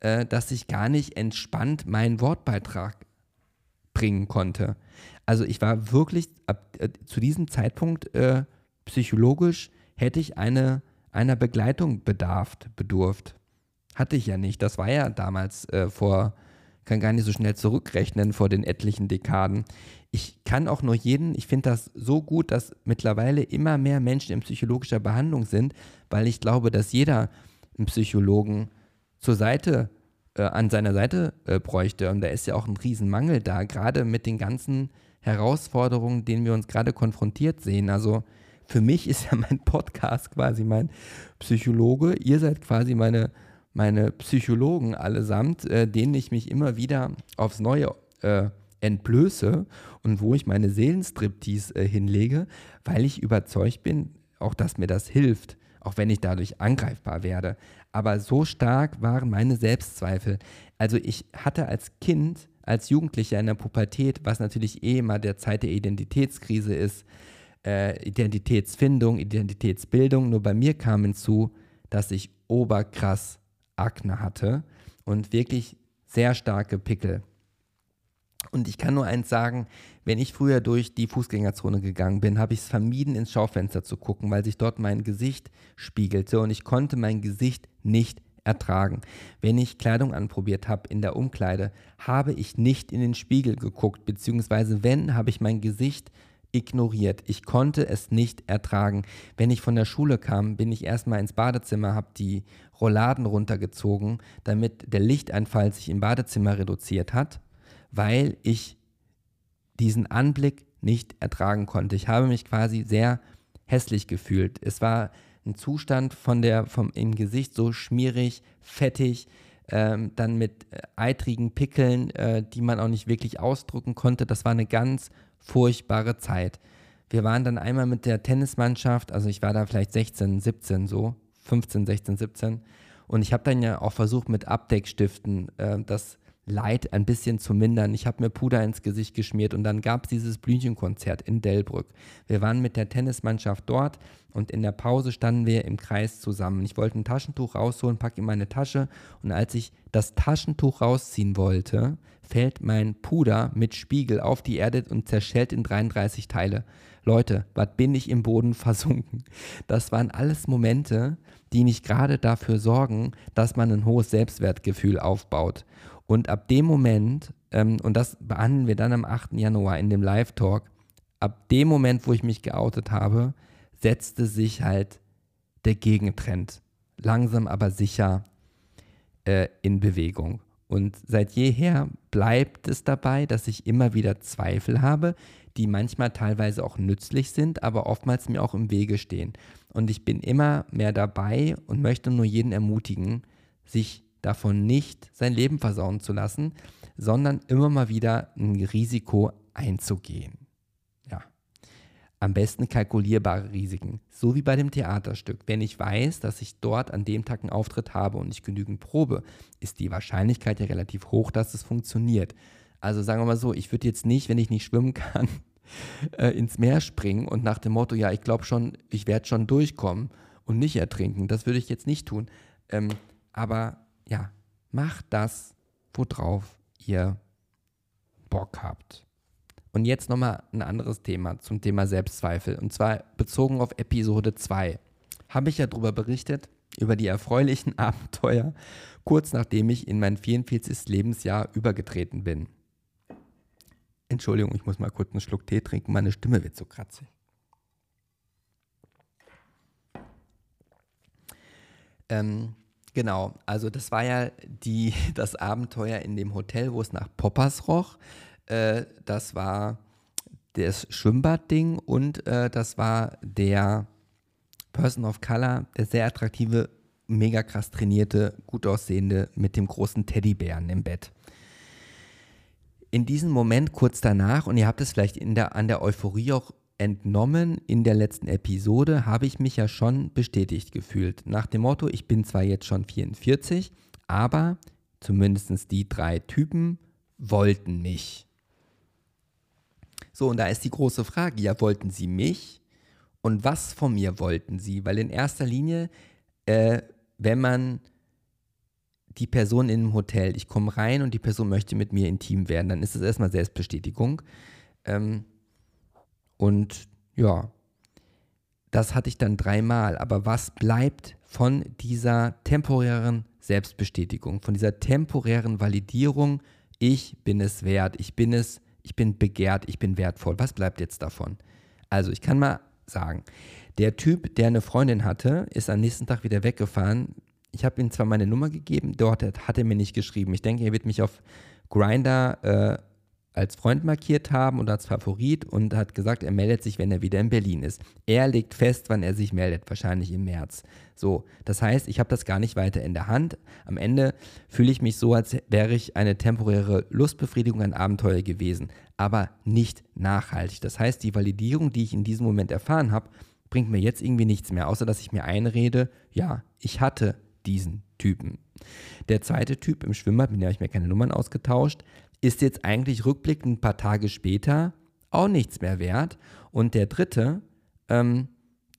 äh, dass ich gar nicht entspannt meinen Wortbeitrag bringen konnte. Also ich war wirklich ab, äh, zu diesem Zeitpunkt äh, psychologisch hätte ich eine, einer Begleitung bedarft, bedurft. Hatte ich ja nicht. Das war ja damals äh, vor, kann gar nicht so schnell zurückrechnen vor den etlichen Dekaden. Ich kann auch nur jeden, ich finde das so gut, dass mittlerweile immer mehr Menschen in psychologischer Behandlung sind, weil ich glaube, dass jeder einen Psychologen zur Seite, äh, an seiner Seite äh, bräuchte. Und da ist ja auch ein Riesenmangel da, gerade mit den ganzen Herausforderungen, denen wir uns gerade konfrontiert sehen. Also für mich ist ja mein Podcast quasi mein Psychologe. Ihr seid quasi meine, meine Psychologen allesamt, äh, denen ich mich immer wieder aufs Neue äh, entblöße und wo ich meine Seelenstriptease äh, hinlege, weil ich überzeugt bin, auch dass mir das hilft, auch wenn ich dadurch angreifbar werde. Aber so stark waren meine Selbstzweifel. Also ich hatte als Kind, als Jugendlicher in der Pubertät, was natürlich eh immer der Zeit der Identitätskrise ist, äh, Identitätsfindung, Identitätsbildung. Nur bei mir kam hinzu, dass ich oberkrass Akne hatte und wirklich sehr starke Pickel. Und ich kann nur eins sagen, wenn ich früher durch die Fußgängerzone gegangen bin, habe ich es vermieden, ins Schaufenster zu gucken, weil sich dort mein Gesicht spiegelte und ich konnte mein Gesicht nicht ertragen. Wenn ich Kleidung anprobiert habe in der Umkleide, habe ich nicht in den Spiegel geguckt, beziehungsweise wenn, habe ich mein Gesicht ignoriert. Ich konnte es nicht ertragen. Wenn ich von der Schule kam, bin ich erstmal ins Badezimmer, habe die Rolladen runtergezogen, damit der Lichteinfall sich im Badezimmer reduziert hat weil ich diesen Anblick nicht ertragen konnte. Ich habe mich quasi sehr hässlich gefühlt. Es war ein Zustand von der, vom im Gesicht so schmierig, fettig, ähm, dann mit äh, eitrigen Pickeln, äh, die man auch nicht wirklich ausdrücken konnte. Das war eine ganz furchtbare Zeit. Wir waren dann einmal mit der Tennismannschaft, also ich war da vielleicht 16, 17 so, 15, 16, 17. Und ich habe dann ja auch versucht mit Abdeckstiften äh, das Leid ein bisschen zu mindern. Ich habe mir Puder ins Gesicht geschmiert und dann gab es dieses Blümchenkonzert in Delbrück. Wir waren mit der Tennismannschaft dort und in der Pause standen wir im Kreis zusammen. Ich wollte ein Taschentuch rausholen, packe in meine Tasche und als ich das Taschentuch rausziehen wollte, fällt mein Puder mit Spiegel auf die Erde und zerschellt in 33 Teile. Leute, was bin ich im Boden *laughs* versunken? Das waren alles Momente, die nicht gerade dafür sorgen, dass man ein hohes Selbstwertgefühl aufbaut. Und ab dem Moment, ähm, und das behandeln wir dann am 8. Januar in dem Live-Talk, ab dem Moment, wo ich mich geoutet habe, setzte sich halt der Gegentrend langsam aber sicher äh, in Bewegung. Und seit jeher bleibt es dabei, dass ich immer wieder Zweifel habe, die manchmal teilweise auch nützlich sind, aber oftmals mir auch im Wege stehen. Und ich bin immer mehr dabei und möchte nur jeden ermutigen, sich davon nicht sein Leben versauen zu lassen, sondern immer mal wieder ein Risiko einzugehen. Ja. Am besten kalkulierbare Risiken, so wie bei dem Theaterstück. Wenn ich weiß, dass ich dort an dem Tag einen Auftritt habe und ich genügend probe, ist die Wahrscheinlichkeit ja relativ hoch, dass es funktioniert. Also sagen wir mal so, ich würde jetzt nicht, wenn ich nicht schwimmen kann, *laughs* äh, ins Meer springen und nach dem Motto, ja, ich glaube schon, ich werde schon durchkommen und nicht ertrinken. Das würde ich jetzt nicht tun. Ähm, aber ja, macht das, worauf ihr Bock habt. Und jetzt nochmal ein anderes Thema zum Thema Selbstzweifel. Und zwar bezogen auf Episode 2. Habe ich ja darüber berichtet, über die erfreulichen *laughs* Abenteuer, kurz nachdem ich in mein 44. Lebensjahr übergetreten bin. Entschuldigung, ich muss mal kurz einen Schluck Tee trinken, meine Stimme wird so kratzig. Ähm, Genau, also das war ja die, *laughs* das Abenteuer in dem Hotel, wo es nach Poppers roch. Äh, das war das Schwimmbadding und äh, das war der Person of Color, der sehr attraktive, mega krass trainierte, gut aussehende mit dem großen Teddybären im Bett. In diesem Moment kurz danach, und ihr habt es vielleicht der, an der Euphorie auch entnommen in der letzten Episode, habe ich mich ja schon bestätigt gefühlt. Nach dem Motto, ich bin zwar jetzt schon 44, aber zumindest die drei Typen wollten mich. So, und da ist die große Frage, ja, wollten sie mich? Und was von mir wollten sie? Weil in erster Linie, äh, wenn man die Person in einem Hotel, ich komme rein und die Person möchte mit mir intim werden, dann ist es erstmal Selbstbestätigung. Ähm, und ja, das hatte ich dann dreimal. Aber was bleibt von dieser temporären Selbstbestätigung, von dieser temporären Validierung? Ich bin es wert, ich bin es, ich bin begehrt, ich bin wertvoll. Was bleibt jetzt davon? Also, ich kann mal sagen, der Typ, der eine Freundin hatte, ist am nächsten Tag wieder weggefahren. Ich habe ihm zwar meine Nummer gegeben, dort hat er mir nicht geschrieben. Ich denke, er wird mich auf Grinder äh, als Freund markiert haben und als Favorit und hat gesagt, er meldet sich, wenn er wieder in Berlin ist. Er legt fest, wann er sich meldet, wahrscheinlich im März. So, das heißt, ich habe das gar nicht weiter in der Hand. Am Ende fühle ich mich so, als wäre ich eine temporäre Lustbefriedigung, ein Abenteuer gewesen, aber nicht nachhaltig. Das heißt, die Validierung, die ich in diesem Moment erfahren habe, bringt mir jetzt irgendwie nichts mehr, außer dass ich mir einrede, ja, ich hatte diesen Typen. Der zweite Typ im Schwimmbad, mit dem habe ich mir keine Nummern ausgetauscht, ist jetzt eigentlich rückblickend ein paar Tage später auch nichts mehr wert. Und der dritte, ähm,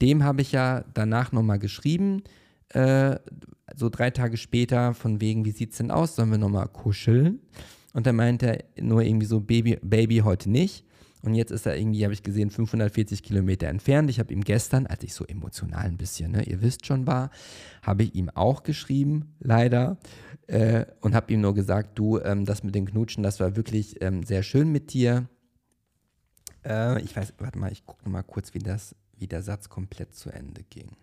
dem habe ich ja danach nochmal geschrieben, äh, so drei Tage später, von wegen, wie sieht es denn aus, sollen wir nochmal kuscheln? Und dann meinte er nur irgendwie so, Baby, Baby heute nicht. Und jetzt ist er irgendwie, habe ich gesehen, 540 Kilometer entfernt. Ich habe ihm gestern, als ich so emotional ein bisschen, ne, ihr wisst schon war, habe ich ihm auch geschrieben, leider, äh, und habe ihm nur gesagt, du, ähm, das mit dem Knutschen, das war wirklich ähm, sehr schön mit dir. Äh, ich weiß, warte mal, ich gucke mal kurz, wie, das, wie der Satz komplett zu Ende ging.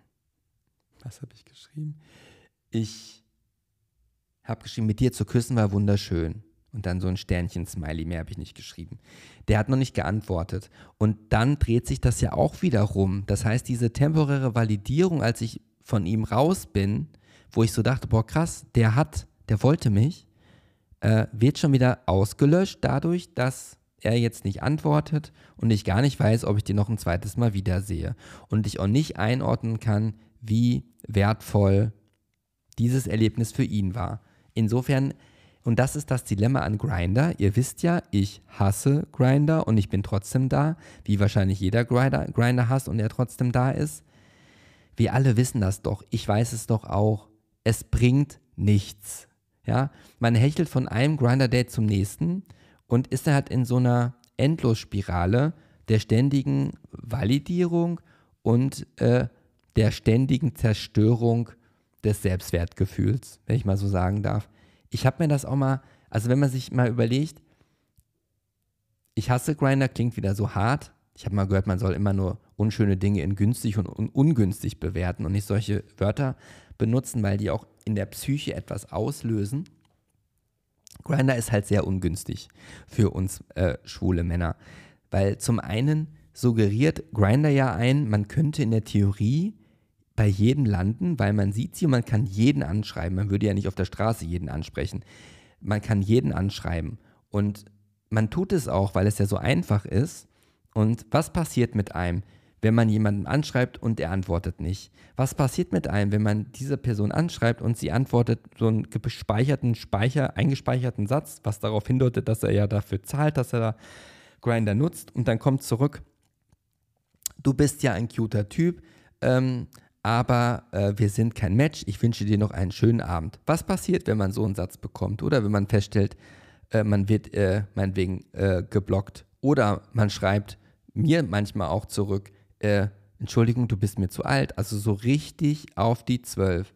Was habe ich geschrieben? Ich habe geschrieben, mit dir zu küssen war wunderschön. Und dann so ein Sternchen-Smiley, mehr habe ich nicht geschrieben. Der hat noch nicht geantwortet. Und dann dreht sich das ja auch wieder rum. Das heißt, diese temporäre Validierung, als ich von ihm raus bin, wo ich so dachte, boah, krass, der hat, der wollte mich, äh, wird schon wieder ausgelöscht dadurch, dass er jetzt nicht antwortet und ich gar nicht weiß, ob ich den noch ein zweites Mal wiedersehe. Und ich auch nicht einordnen kann, wie wertvoll dieses Erlebnis für ihn war. Insofern und das ist das Dilemma an Grinder. Ihr wisst ja, ich hasse Grinder und ich bin trotzdem da, wie wahrscheinlich jeder Grinder, Grinder hasst und er trotzdem da ist. Wir alle wissen das doch. Ich weiß es doch auch. Es bringt nichts. Ja, man hechelt von einem Grinder-Date zum nächsten und ist halt in so einer Endlosspirale der ständigen Validierung und äh, der ständigen Zerstörung des Selbstwertgefühls, wenn ich mal so sagen darf. Ich habe mir das auch mal, also wenn man sich mal überlegt, ich hasse Grinder, klingt wieder so hart. Ich habe mal gehört, man soll immer nur unschöne Dinge in günstig und ungünstig bewerten und nicht solche Wörter benutzen, weil die auch in der Psyche etwas auslösen. Grinder ist halt sehr ungünstig für uns äh, schwule Männer, weil zum einen suggeriert Grinder ja ein, man könnte in der Theorie bei jedem landen, weil man sieht sie und man kann jeden anschreiben. Man würde ja nicht auf der Straße jeden ansprechen. Man kann jeden anschreiben und man tut es auch, weil es ja so einfach ist. Und was passiert mit einem? wenn man jemanden anschreibt und er antwortet nicht? Was passiert mit einem, wenn man diese Person anschreibt und sie antwortet so einen gespeicherten Speicher, eingespeicherten Satz, was darauf hindeutet, dass er ja dafür zahlt, dass er da Grinder nutzt und dann kommt zurück, du bist ja ein cuter Typ, ähm, aber äh, wir sind kein Match, ich wünsche dir noch einen schönen Abend. Was passiert, wenn man so einen Satz bekommt oder wenn man feststellt, äh, man wird äh, meinetwegen äh, geblockt oder man schreibt mir manchmal auch zurück, äh, Entschuldigung, du bist mir zu alt, also so richtig auf die Zwölf.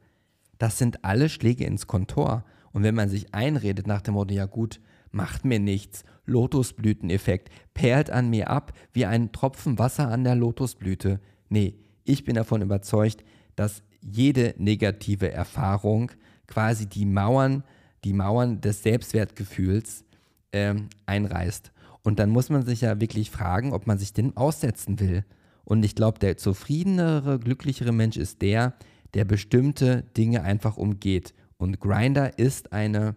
Das sind alle Schläge ins Kontor. Und wenn man sich einredet nach dem Motto, ja gut, macht mir nichts, Lotusblüteneffekt, perlt an mir ab wie ein Tropfen Wasser an der Lotusblüte. Nee, ich bin davon überzeugt, dass jede negative Erfahrung quasi die Mauern, die Mauern des Selbstwertgefühls ähm, einreißt. Und dann muss man sich ja wirklich fragen, ob man sich dem aussetzen will. Und ich glaube, der zufriedenere, glücklichere Mensch ist der, der bestimmte Dinge einfach umgeht. Und Grinder ist eine,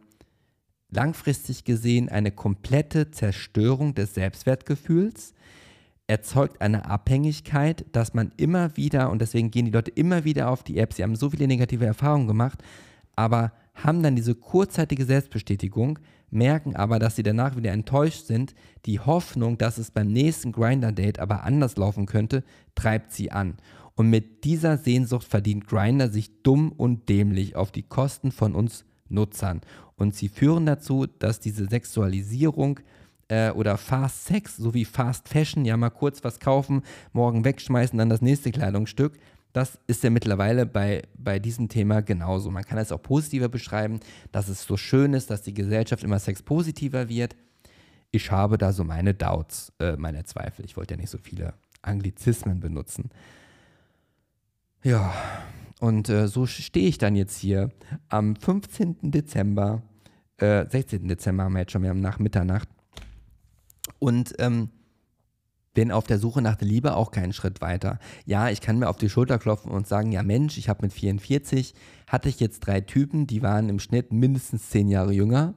langfristig gesehen, eine komplette Zerstörung des Selbstwertgefühls, erzeugt eine Abhängigkeit, dass man immer wieder, und deswegen gehen die Leute immer wieder auf die App, sie haben so viele negative Erfahrungen gemacht, aber haben dann diese kurzzeitige Selbstbestätigung, merken aber, dass sie danach wieder enttäuscht sind. Die Hoffnung, dass es beim nächsten Grinder-Date aber anders laufen könnte, treibt sie an. Und mit dieser Sehnsucht verdient Grinder sich dumm und dämlich auf die Kosten von uns Nutzern. Und sie führen dazu, dass diese Sexualisierung äh, oder Fast Sex sowie Fast Fashion, ja mal kurz was kaufen, morgen wegschmeißen, dann das nächste Kleidungsstück, das ist ja mittlerweile bei, bei diesem Thema genauso. Man kann es auch positiver beschreiben, dass es so schön ist, dass die Gesellschaft immer sexpositiver wird. Ich habe da so meine Doubts, äh, meine Zweifel. Ich wollte ja nicht so viele Anglizismen benutzen. Ja, und äh, so stehe ich dann jetzt hier am 15. Dezember, äh, 16. Dezember haben wir jetzt schon, wir haben nach Mitternacht. Und ähm, bin auf der Suche nach der Liebe auch keinen Schritt weiter. Ja, ich kann mir auf die Schulter klopfen und sagen, ja Mensch, ich habe mit 44, hatte ich jetzt drei Typen, die waren im Schnitt mindestens zehn Jahre jünger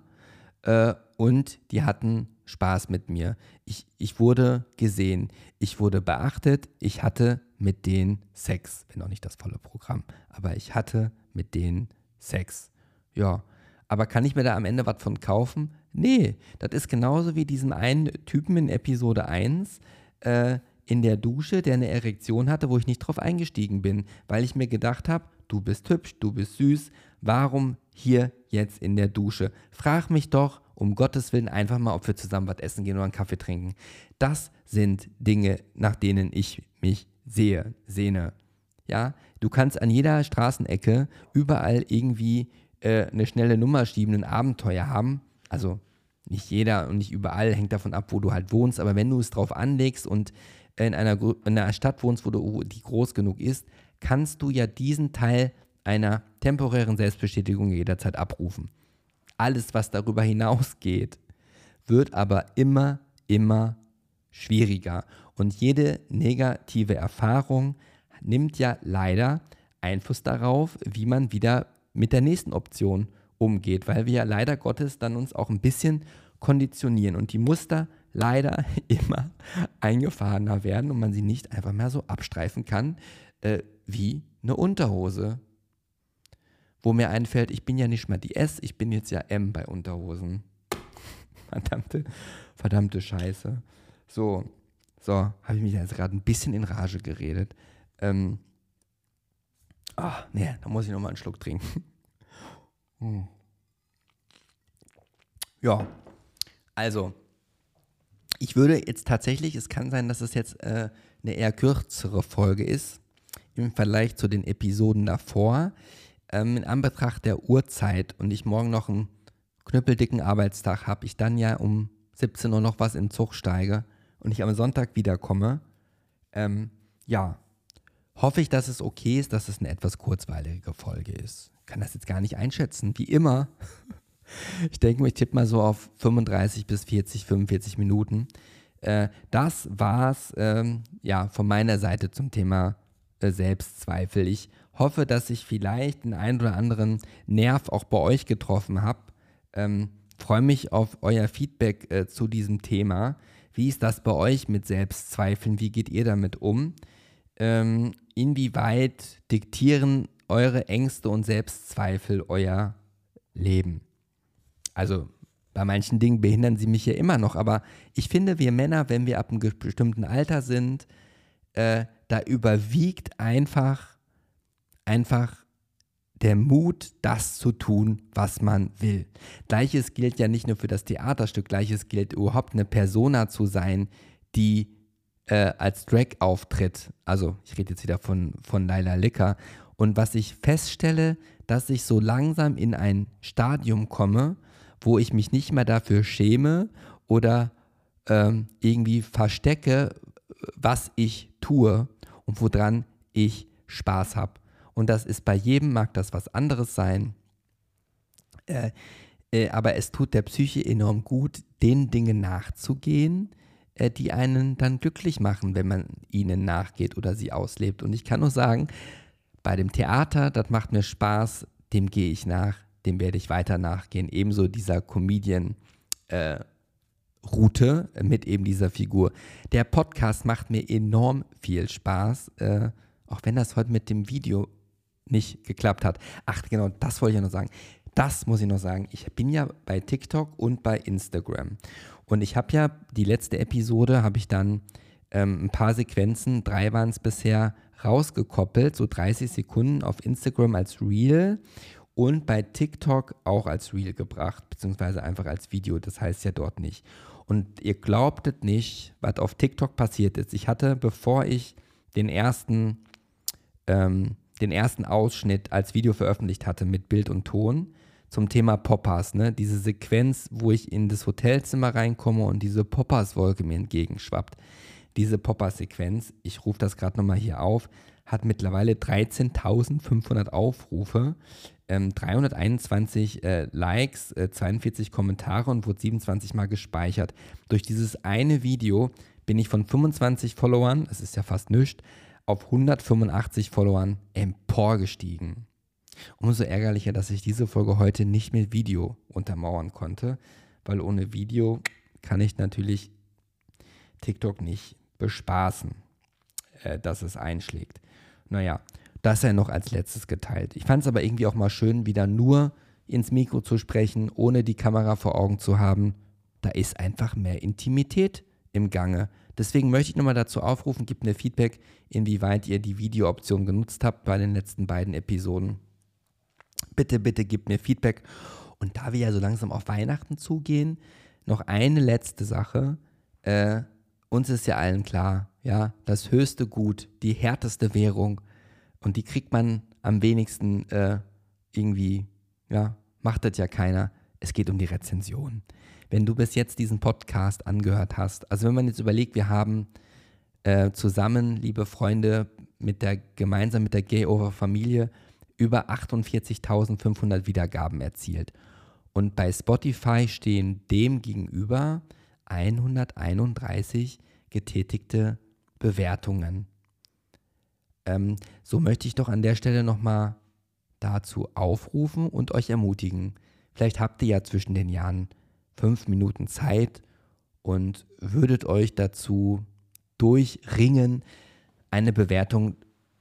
äh, und die hatten Spaß mit mir. Ich, ich wurde gesehen, ich wurde beachtet, ich hatte mit denen Sex, wenn auch nicht das volle Programm, aber ich hatte mit denen Sex. Ja, aber kann ich mir da am Ende was von kaufen? Nee, das ist genauso wie diesen einen Typen in Episode 1, äh, in der Dusche, der eine Erektion hatte, wo ich nicht drauf eingestiegen bin, weil ich mir gedacht habe, du bist hübsch, du bist süß, warum hier jetzt in der Dusche? Frag mich doch um Gottes Willen einfach mal, ob wir zusammen was essen gehen oder einen Kaffee trinken. Das sind Dinge, nach denen ich mich sehe, sehne. Ja, du kannst an jeder Straßenecke überall irgendwie äh, eine schnelle Nummer schieben, ein Abenteuer haben. Also nicht jeder und nicht überall hängt davon ab, wo du halt wohnst, aber wenn du es drauf anlegst und in einer, in einer Stadt wohnst, wo du, die groß genug ist, kannst du ja diesen Teil einer temporären Selbstbestätigung jederzeit abrufen. Alles, was darüber hinausgeht, wird aber immer, immer schwieriger. Und jede negative Erfahrung nimmt ja leider Einfluss darauf, wie man wieder mit der nächsten Option umgeht, weil wir ja leider Gottes dann uns auch ein bisschen konditionieren und die Muster leider *laughs* immer eingefahrener werden und man sie nicht einfach mehr so abstreifen kann äh, wie eine Unterhose. wo mir einfällt, ich bin ja nicht mal die S, ich bin jetzt ja M bei Unterhosen. *laughs* Verdammte, verdammte Scheiße. So, so, habe ich mich jetzt gerade ein bisschen in Rage geredet. Ähm, ach, nee, da muss ich nochmal einen Schluck trinken. Hm. Ja, also, ich würde jetzt tatsächlich, es kann sein, dass es jetzt äh, eine eher kürzere Folge ist im Vergleich zu den Episoden davor. Ähm, in Anbetracht der Uhrzeit und ich morgen noch einen knüppeldicken Arbeitstag habe, ich dann ja um 17 Uhr noch was in den Zug steige und ich am Sonntag wiederkomme, ähm, ja, hoffe ich, dass es okay ist, dass es eine etwas kurzweilige Folge ist. Kann das jetzt gar nicht einschätzen, wie immer. *laughs* Ich denke mir, ich tippe mal so auf 35 bis 40, 45 Minuten. Äh, das war's ähm, ja von meiner Seite zum Thema äh, Selbstzweifel. Ich hoffe, dass ich vielleicht den einen oder anderen Nerv auch bei euch getroffen habe. Ähm, Freue mich auf euer Feedback äh, zu diesem Thema. Wie ist das bei euch mit Selbstzweifeln? Wie geht ihr damit um? Ähm, inwieweit diktieren eure Ängste und Selbstzweifel euer Leben? Also bei manchen Dingen behindern sie mich ja immer noch, aber ich finde, wir Männer, wenn wir ab einem bestimmten Alter sind, äh, da überwiegt einfach, einfach der Mut, das zu tun, was man will. Gleiches gilt ja nicht nur für das Theaterstück, gleiches gilt überhaupt eine Persona zu sein, die äh, als Drag auftritt. Also ich rede jetzt wieder von, von Laila Licker. Und was ich feststelle, dass ich so langsam in ein Stadium komme, wo ich mich nicht mehr dafür schäme oder ähm, irgendwie verstecke, was ich tue und woran ich Spaß habe. Und das ist bei jedem, mag das was anderes sein. Äh, äh, aber es tut der Psyche enorm gut, den Dingen nachzugehen, äh, die einen dann glücklich machen, wenn man ihnen nachgeht oder sie auslebt. Und ich kann nur sagen, bei dem Theater, das macht mir Spaß, dem gehe ich nach, dem werde ich weiter nachgehen. Ebenso dieser Comedian. Äh, Route mit eben dieser Figur. Der Podcast macht mir enorm viel Spaß, äh, auch wenn das heute mit dem Video nicht geklappt hat. Ach, genau, das wollte ich ja noch sagen. Das muss ich noch sagen. Ich bin ja bei TikTok und bei Instagram. Und ich habe ja die letzte Episode, habe ich dann ähm, ein paar Sequenzen, drei waren es bisher, rausgekoppelt, so 30 Sekunden auf Instagram als Reel und bei TikTok auch als Reel gebracht, beziehungsweise einfach als Video. Das heißt ja dort nicht. Und ihr glaubtet nicht, was auf TikTok passiert ist. Ich hatte, bevor ich den ersten, ähm, den ersten Ausschnitt als Video veröffentlicht hatte mit Bild und Ton zum Thema Poppers, ne? diese Sequenz, wo ich in das Hotelzimmer reinkomme und diese Poppers-Wolke mir entgegenschwappt. Diese Poppers-Sequenz, ich rufe das gerade nochmal hier auf, hat mittlerweile 13.500 Aufrufe ähm, 321 äh, Likes, äh, 42 Kommentare und wurde 27 Mal gespeichert. Durch dieses eine Video bin ich von 25 Followern, das ist ja fast nichts, auf 185 Followern emporgestiegen. Umso ärgerlicher, dass ich diese Folge heute nicht mit Video untermauern konnte, weil ohne Video kann ich natürlich TikTok nicht bespaßen, äh, dass es einschlägt. Naja, das sei noch als letztes geteilt. Ich fand es aber irgendwie auch mal schön, wieder nur ins Mikro zu sprechen, ohne die Kamera vor Augen zu haben. Da ist einfach mehr Intimität im Gange. Deswegen möchte ich nochmal dazu aufrufen, gebt mir Feedback, inwieweit ihr die Videooption genutzt habt bei den letzten beiden Episoden. Bitte, bitte gebt mir Feedback. Und da wir ja so langsam auf Weihnachten zugehen, noch eine letzte Sache. Äh, uns ist ja allen klar, ja, das höchste Gut, die härteste Währung und die kriegt man am wenigsten äh, irgendwie, ja, macht das ja keiner. Es geht um die Rezension. Wenn du bis jetzt diesen Podcast angehört hast, also wenn man jetzt überlegt, wir haben äh, zusammen, liebe Freunde, mit der, gemeinsam mit der Gay Over Familie über 48.500 Wiedergaben erzielt. Und bei Spotify stehen dem gegenüber 131 getätigte Bewertungen. Ähm, so möchte ich doch an der Stelle nochmal dazu aufrufen und euch ermutigen. Vielleicht habt ihr ja zwischen den Jahren fünf Minuten Zeit und würdet euch dazu durchringen, eine Bewertung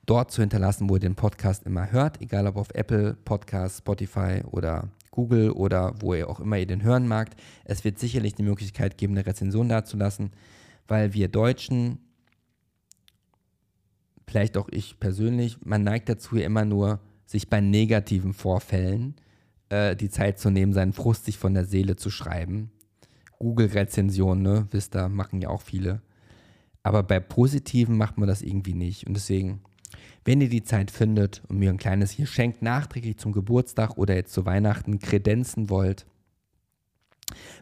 dort zu hinterlassen, wo ihr den Podcast immer hört, egal ob auf Apple Podcast, Spotify oder Google oder wo ihr auch immer ihr den hören magt. Es wird sicherlich die Möglichkeit geben, eine Rezension dazulassen, weil wir Deutschen, vielleicht auch ich persönlich, man neigt dazu ja immer nur, sich bei negativen Vorfällen äh, die Zeit zu nehmen, seinen Frust sich von der Seele zu schreiben. Google-Rezensionen, ne, wisst ihr, machen ja auch viele. Aber bei positiven macht man das irgendwie nicht. Und deswegen wenn ihr die Zeit findet und mir ein kleines Geschenk nachträglich zum Geburtstag oder jetzt zu Weihnachten kredenzen wollt,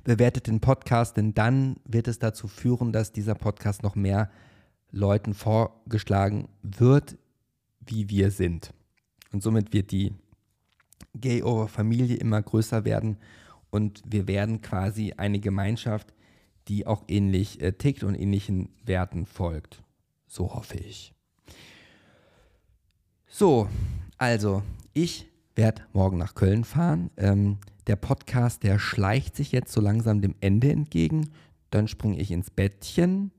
bewertet den Podcast, denn dann wird es dazu führen, dass dieser Podcast noch mehr Leuten vorgeschlagen wird, wie wir sind. Und somit wird die Gay-Over-Familie immer größer werden und wir werden quasi eine Gemeinschaft, die auch ähnlich äh, tickt und ähnlichen Werten folgt. So hoffe ich. So, also, ich werde morgen nach Köln fahren. Ähm, der Podcast, der schleicht sich jetzt so langsam dem Ende entgegen. Dann springe ich ins Bettchen.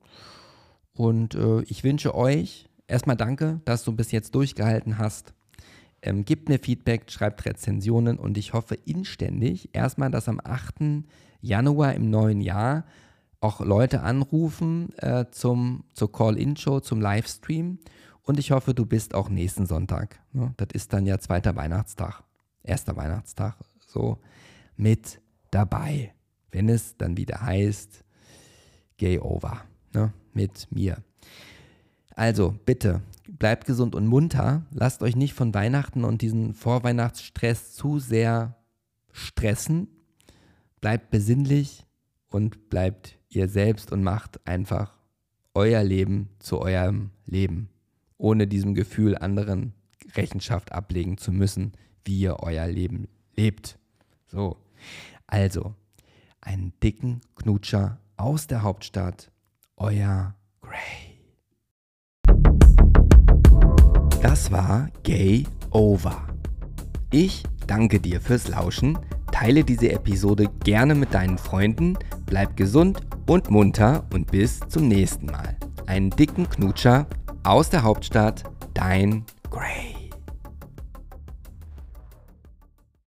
Und äh, ich wünsche euch erstmal danke, dass du bis jetzt durchgehalten hast. Ähm, gebt mir Feedback, schreibt Rezensionen und ich hoffe inständig erstmal, dass am 8. Januar im neuen Jahr auch Leute anrufen äh, zum, zur Call-In-Show, zum Livestream und ich hoffe, du bist auch nächsten Sonntag. Ne? Das ist dann ja zweiter Weihnachtstag, erster Weihnachtstag, so mit dabei, wenn es dann wieder heißt, Gay Over ne? mit mir. Also bitte, bleibt gesund und munter. Lasst euch nicht von Weihnachten und diesem Vorweihnachtsstress zu sehr stressen. Bleibt besinnlich und bleibt ihr selbst und macht einfach euer Leben zu eurem Leben ohne diesem Gefühl anderen Rechenschaft ablegen zu müssen, wie ihr euer Leben lebt. So, also einen dicken Knutscher aus der Hauptstadt, euer Gray. Das war Gay Over. Ich danke dir fürs Lauschen, teile diese Episode gerne mit deinen Freunden, bleib gesund und munter und bis zum nächsten Mal. Einen dicken Knutscher aus der Hauptstadt, dein Gray.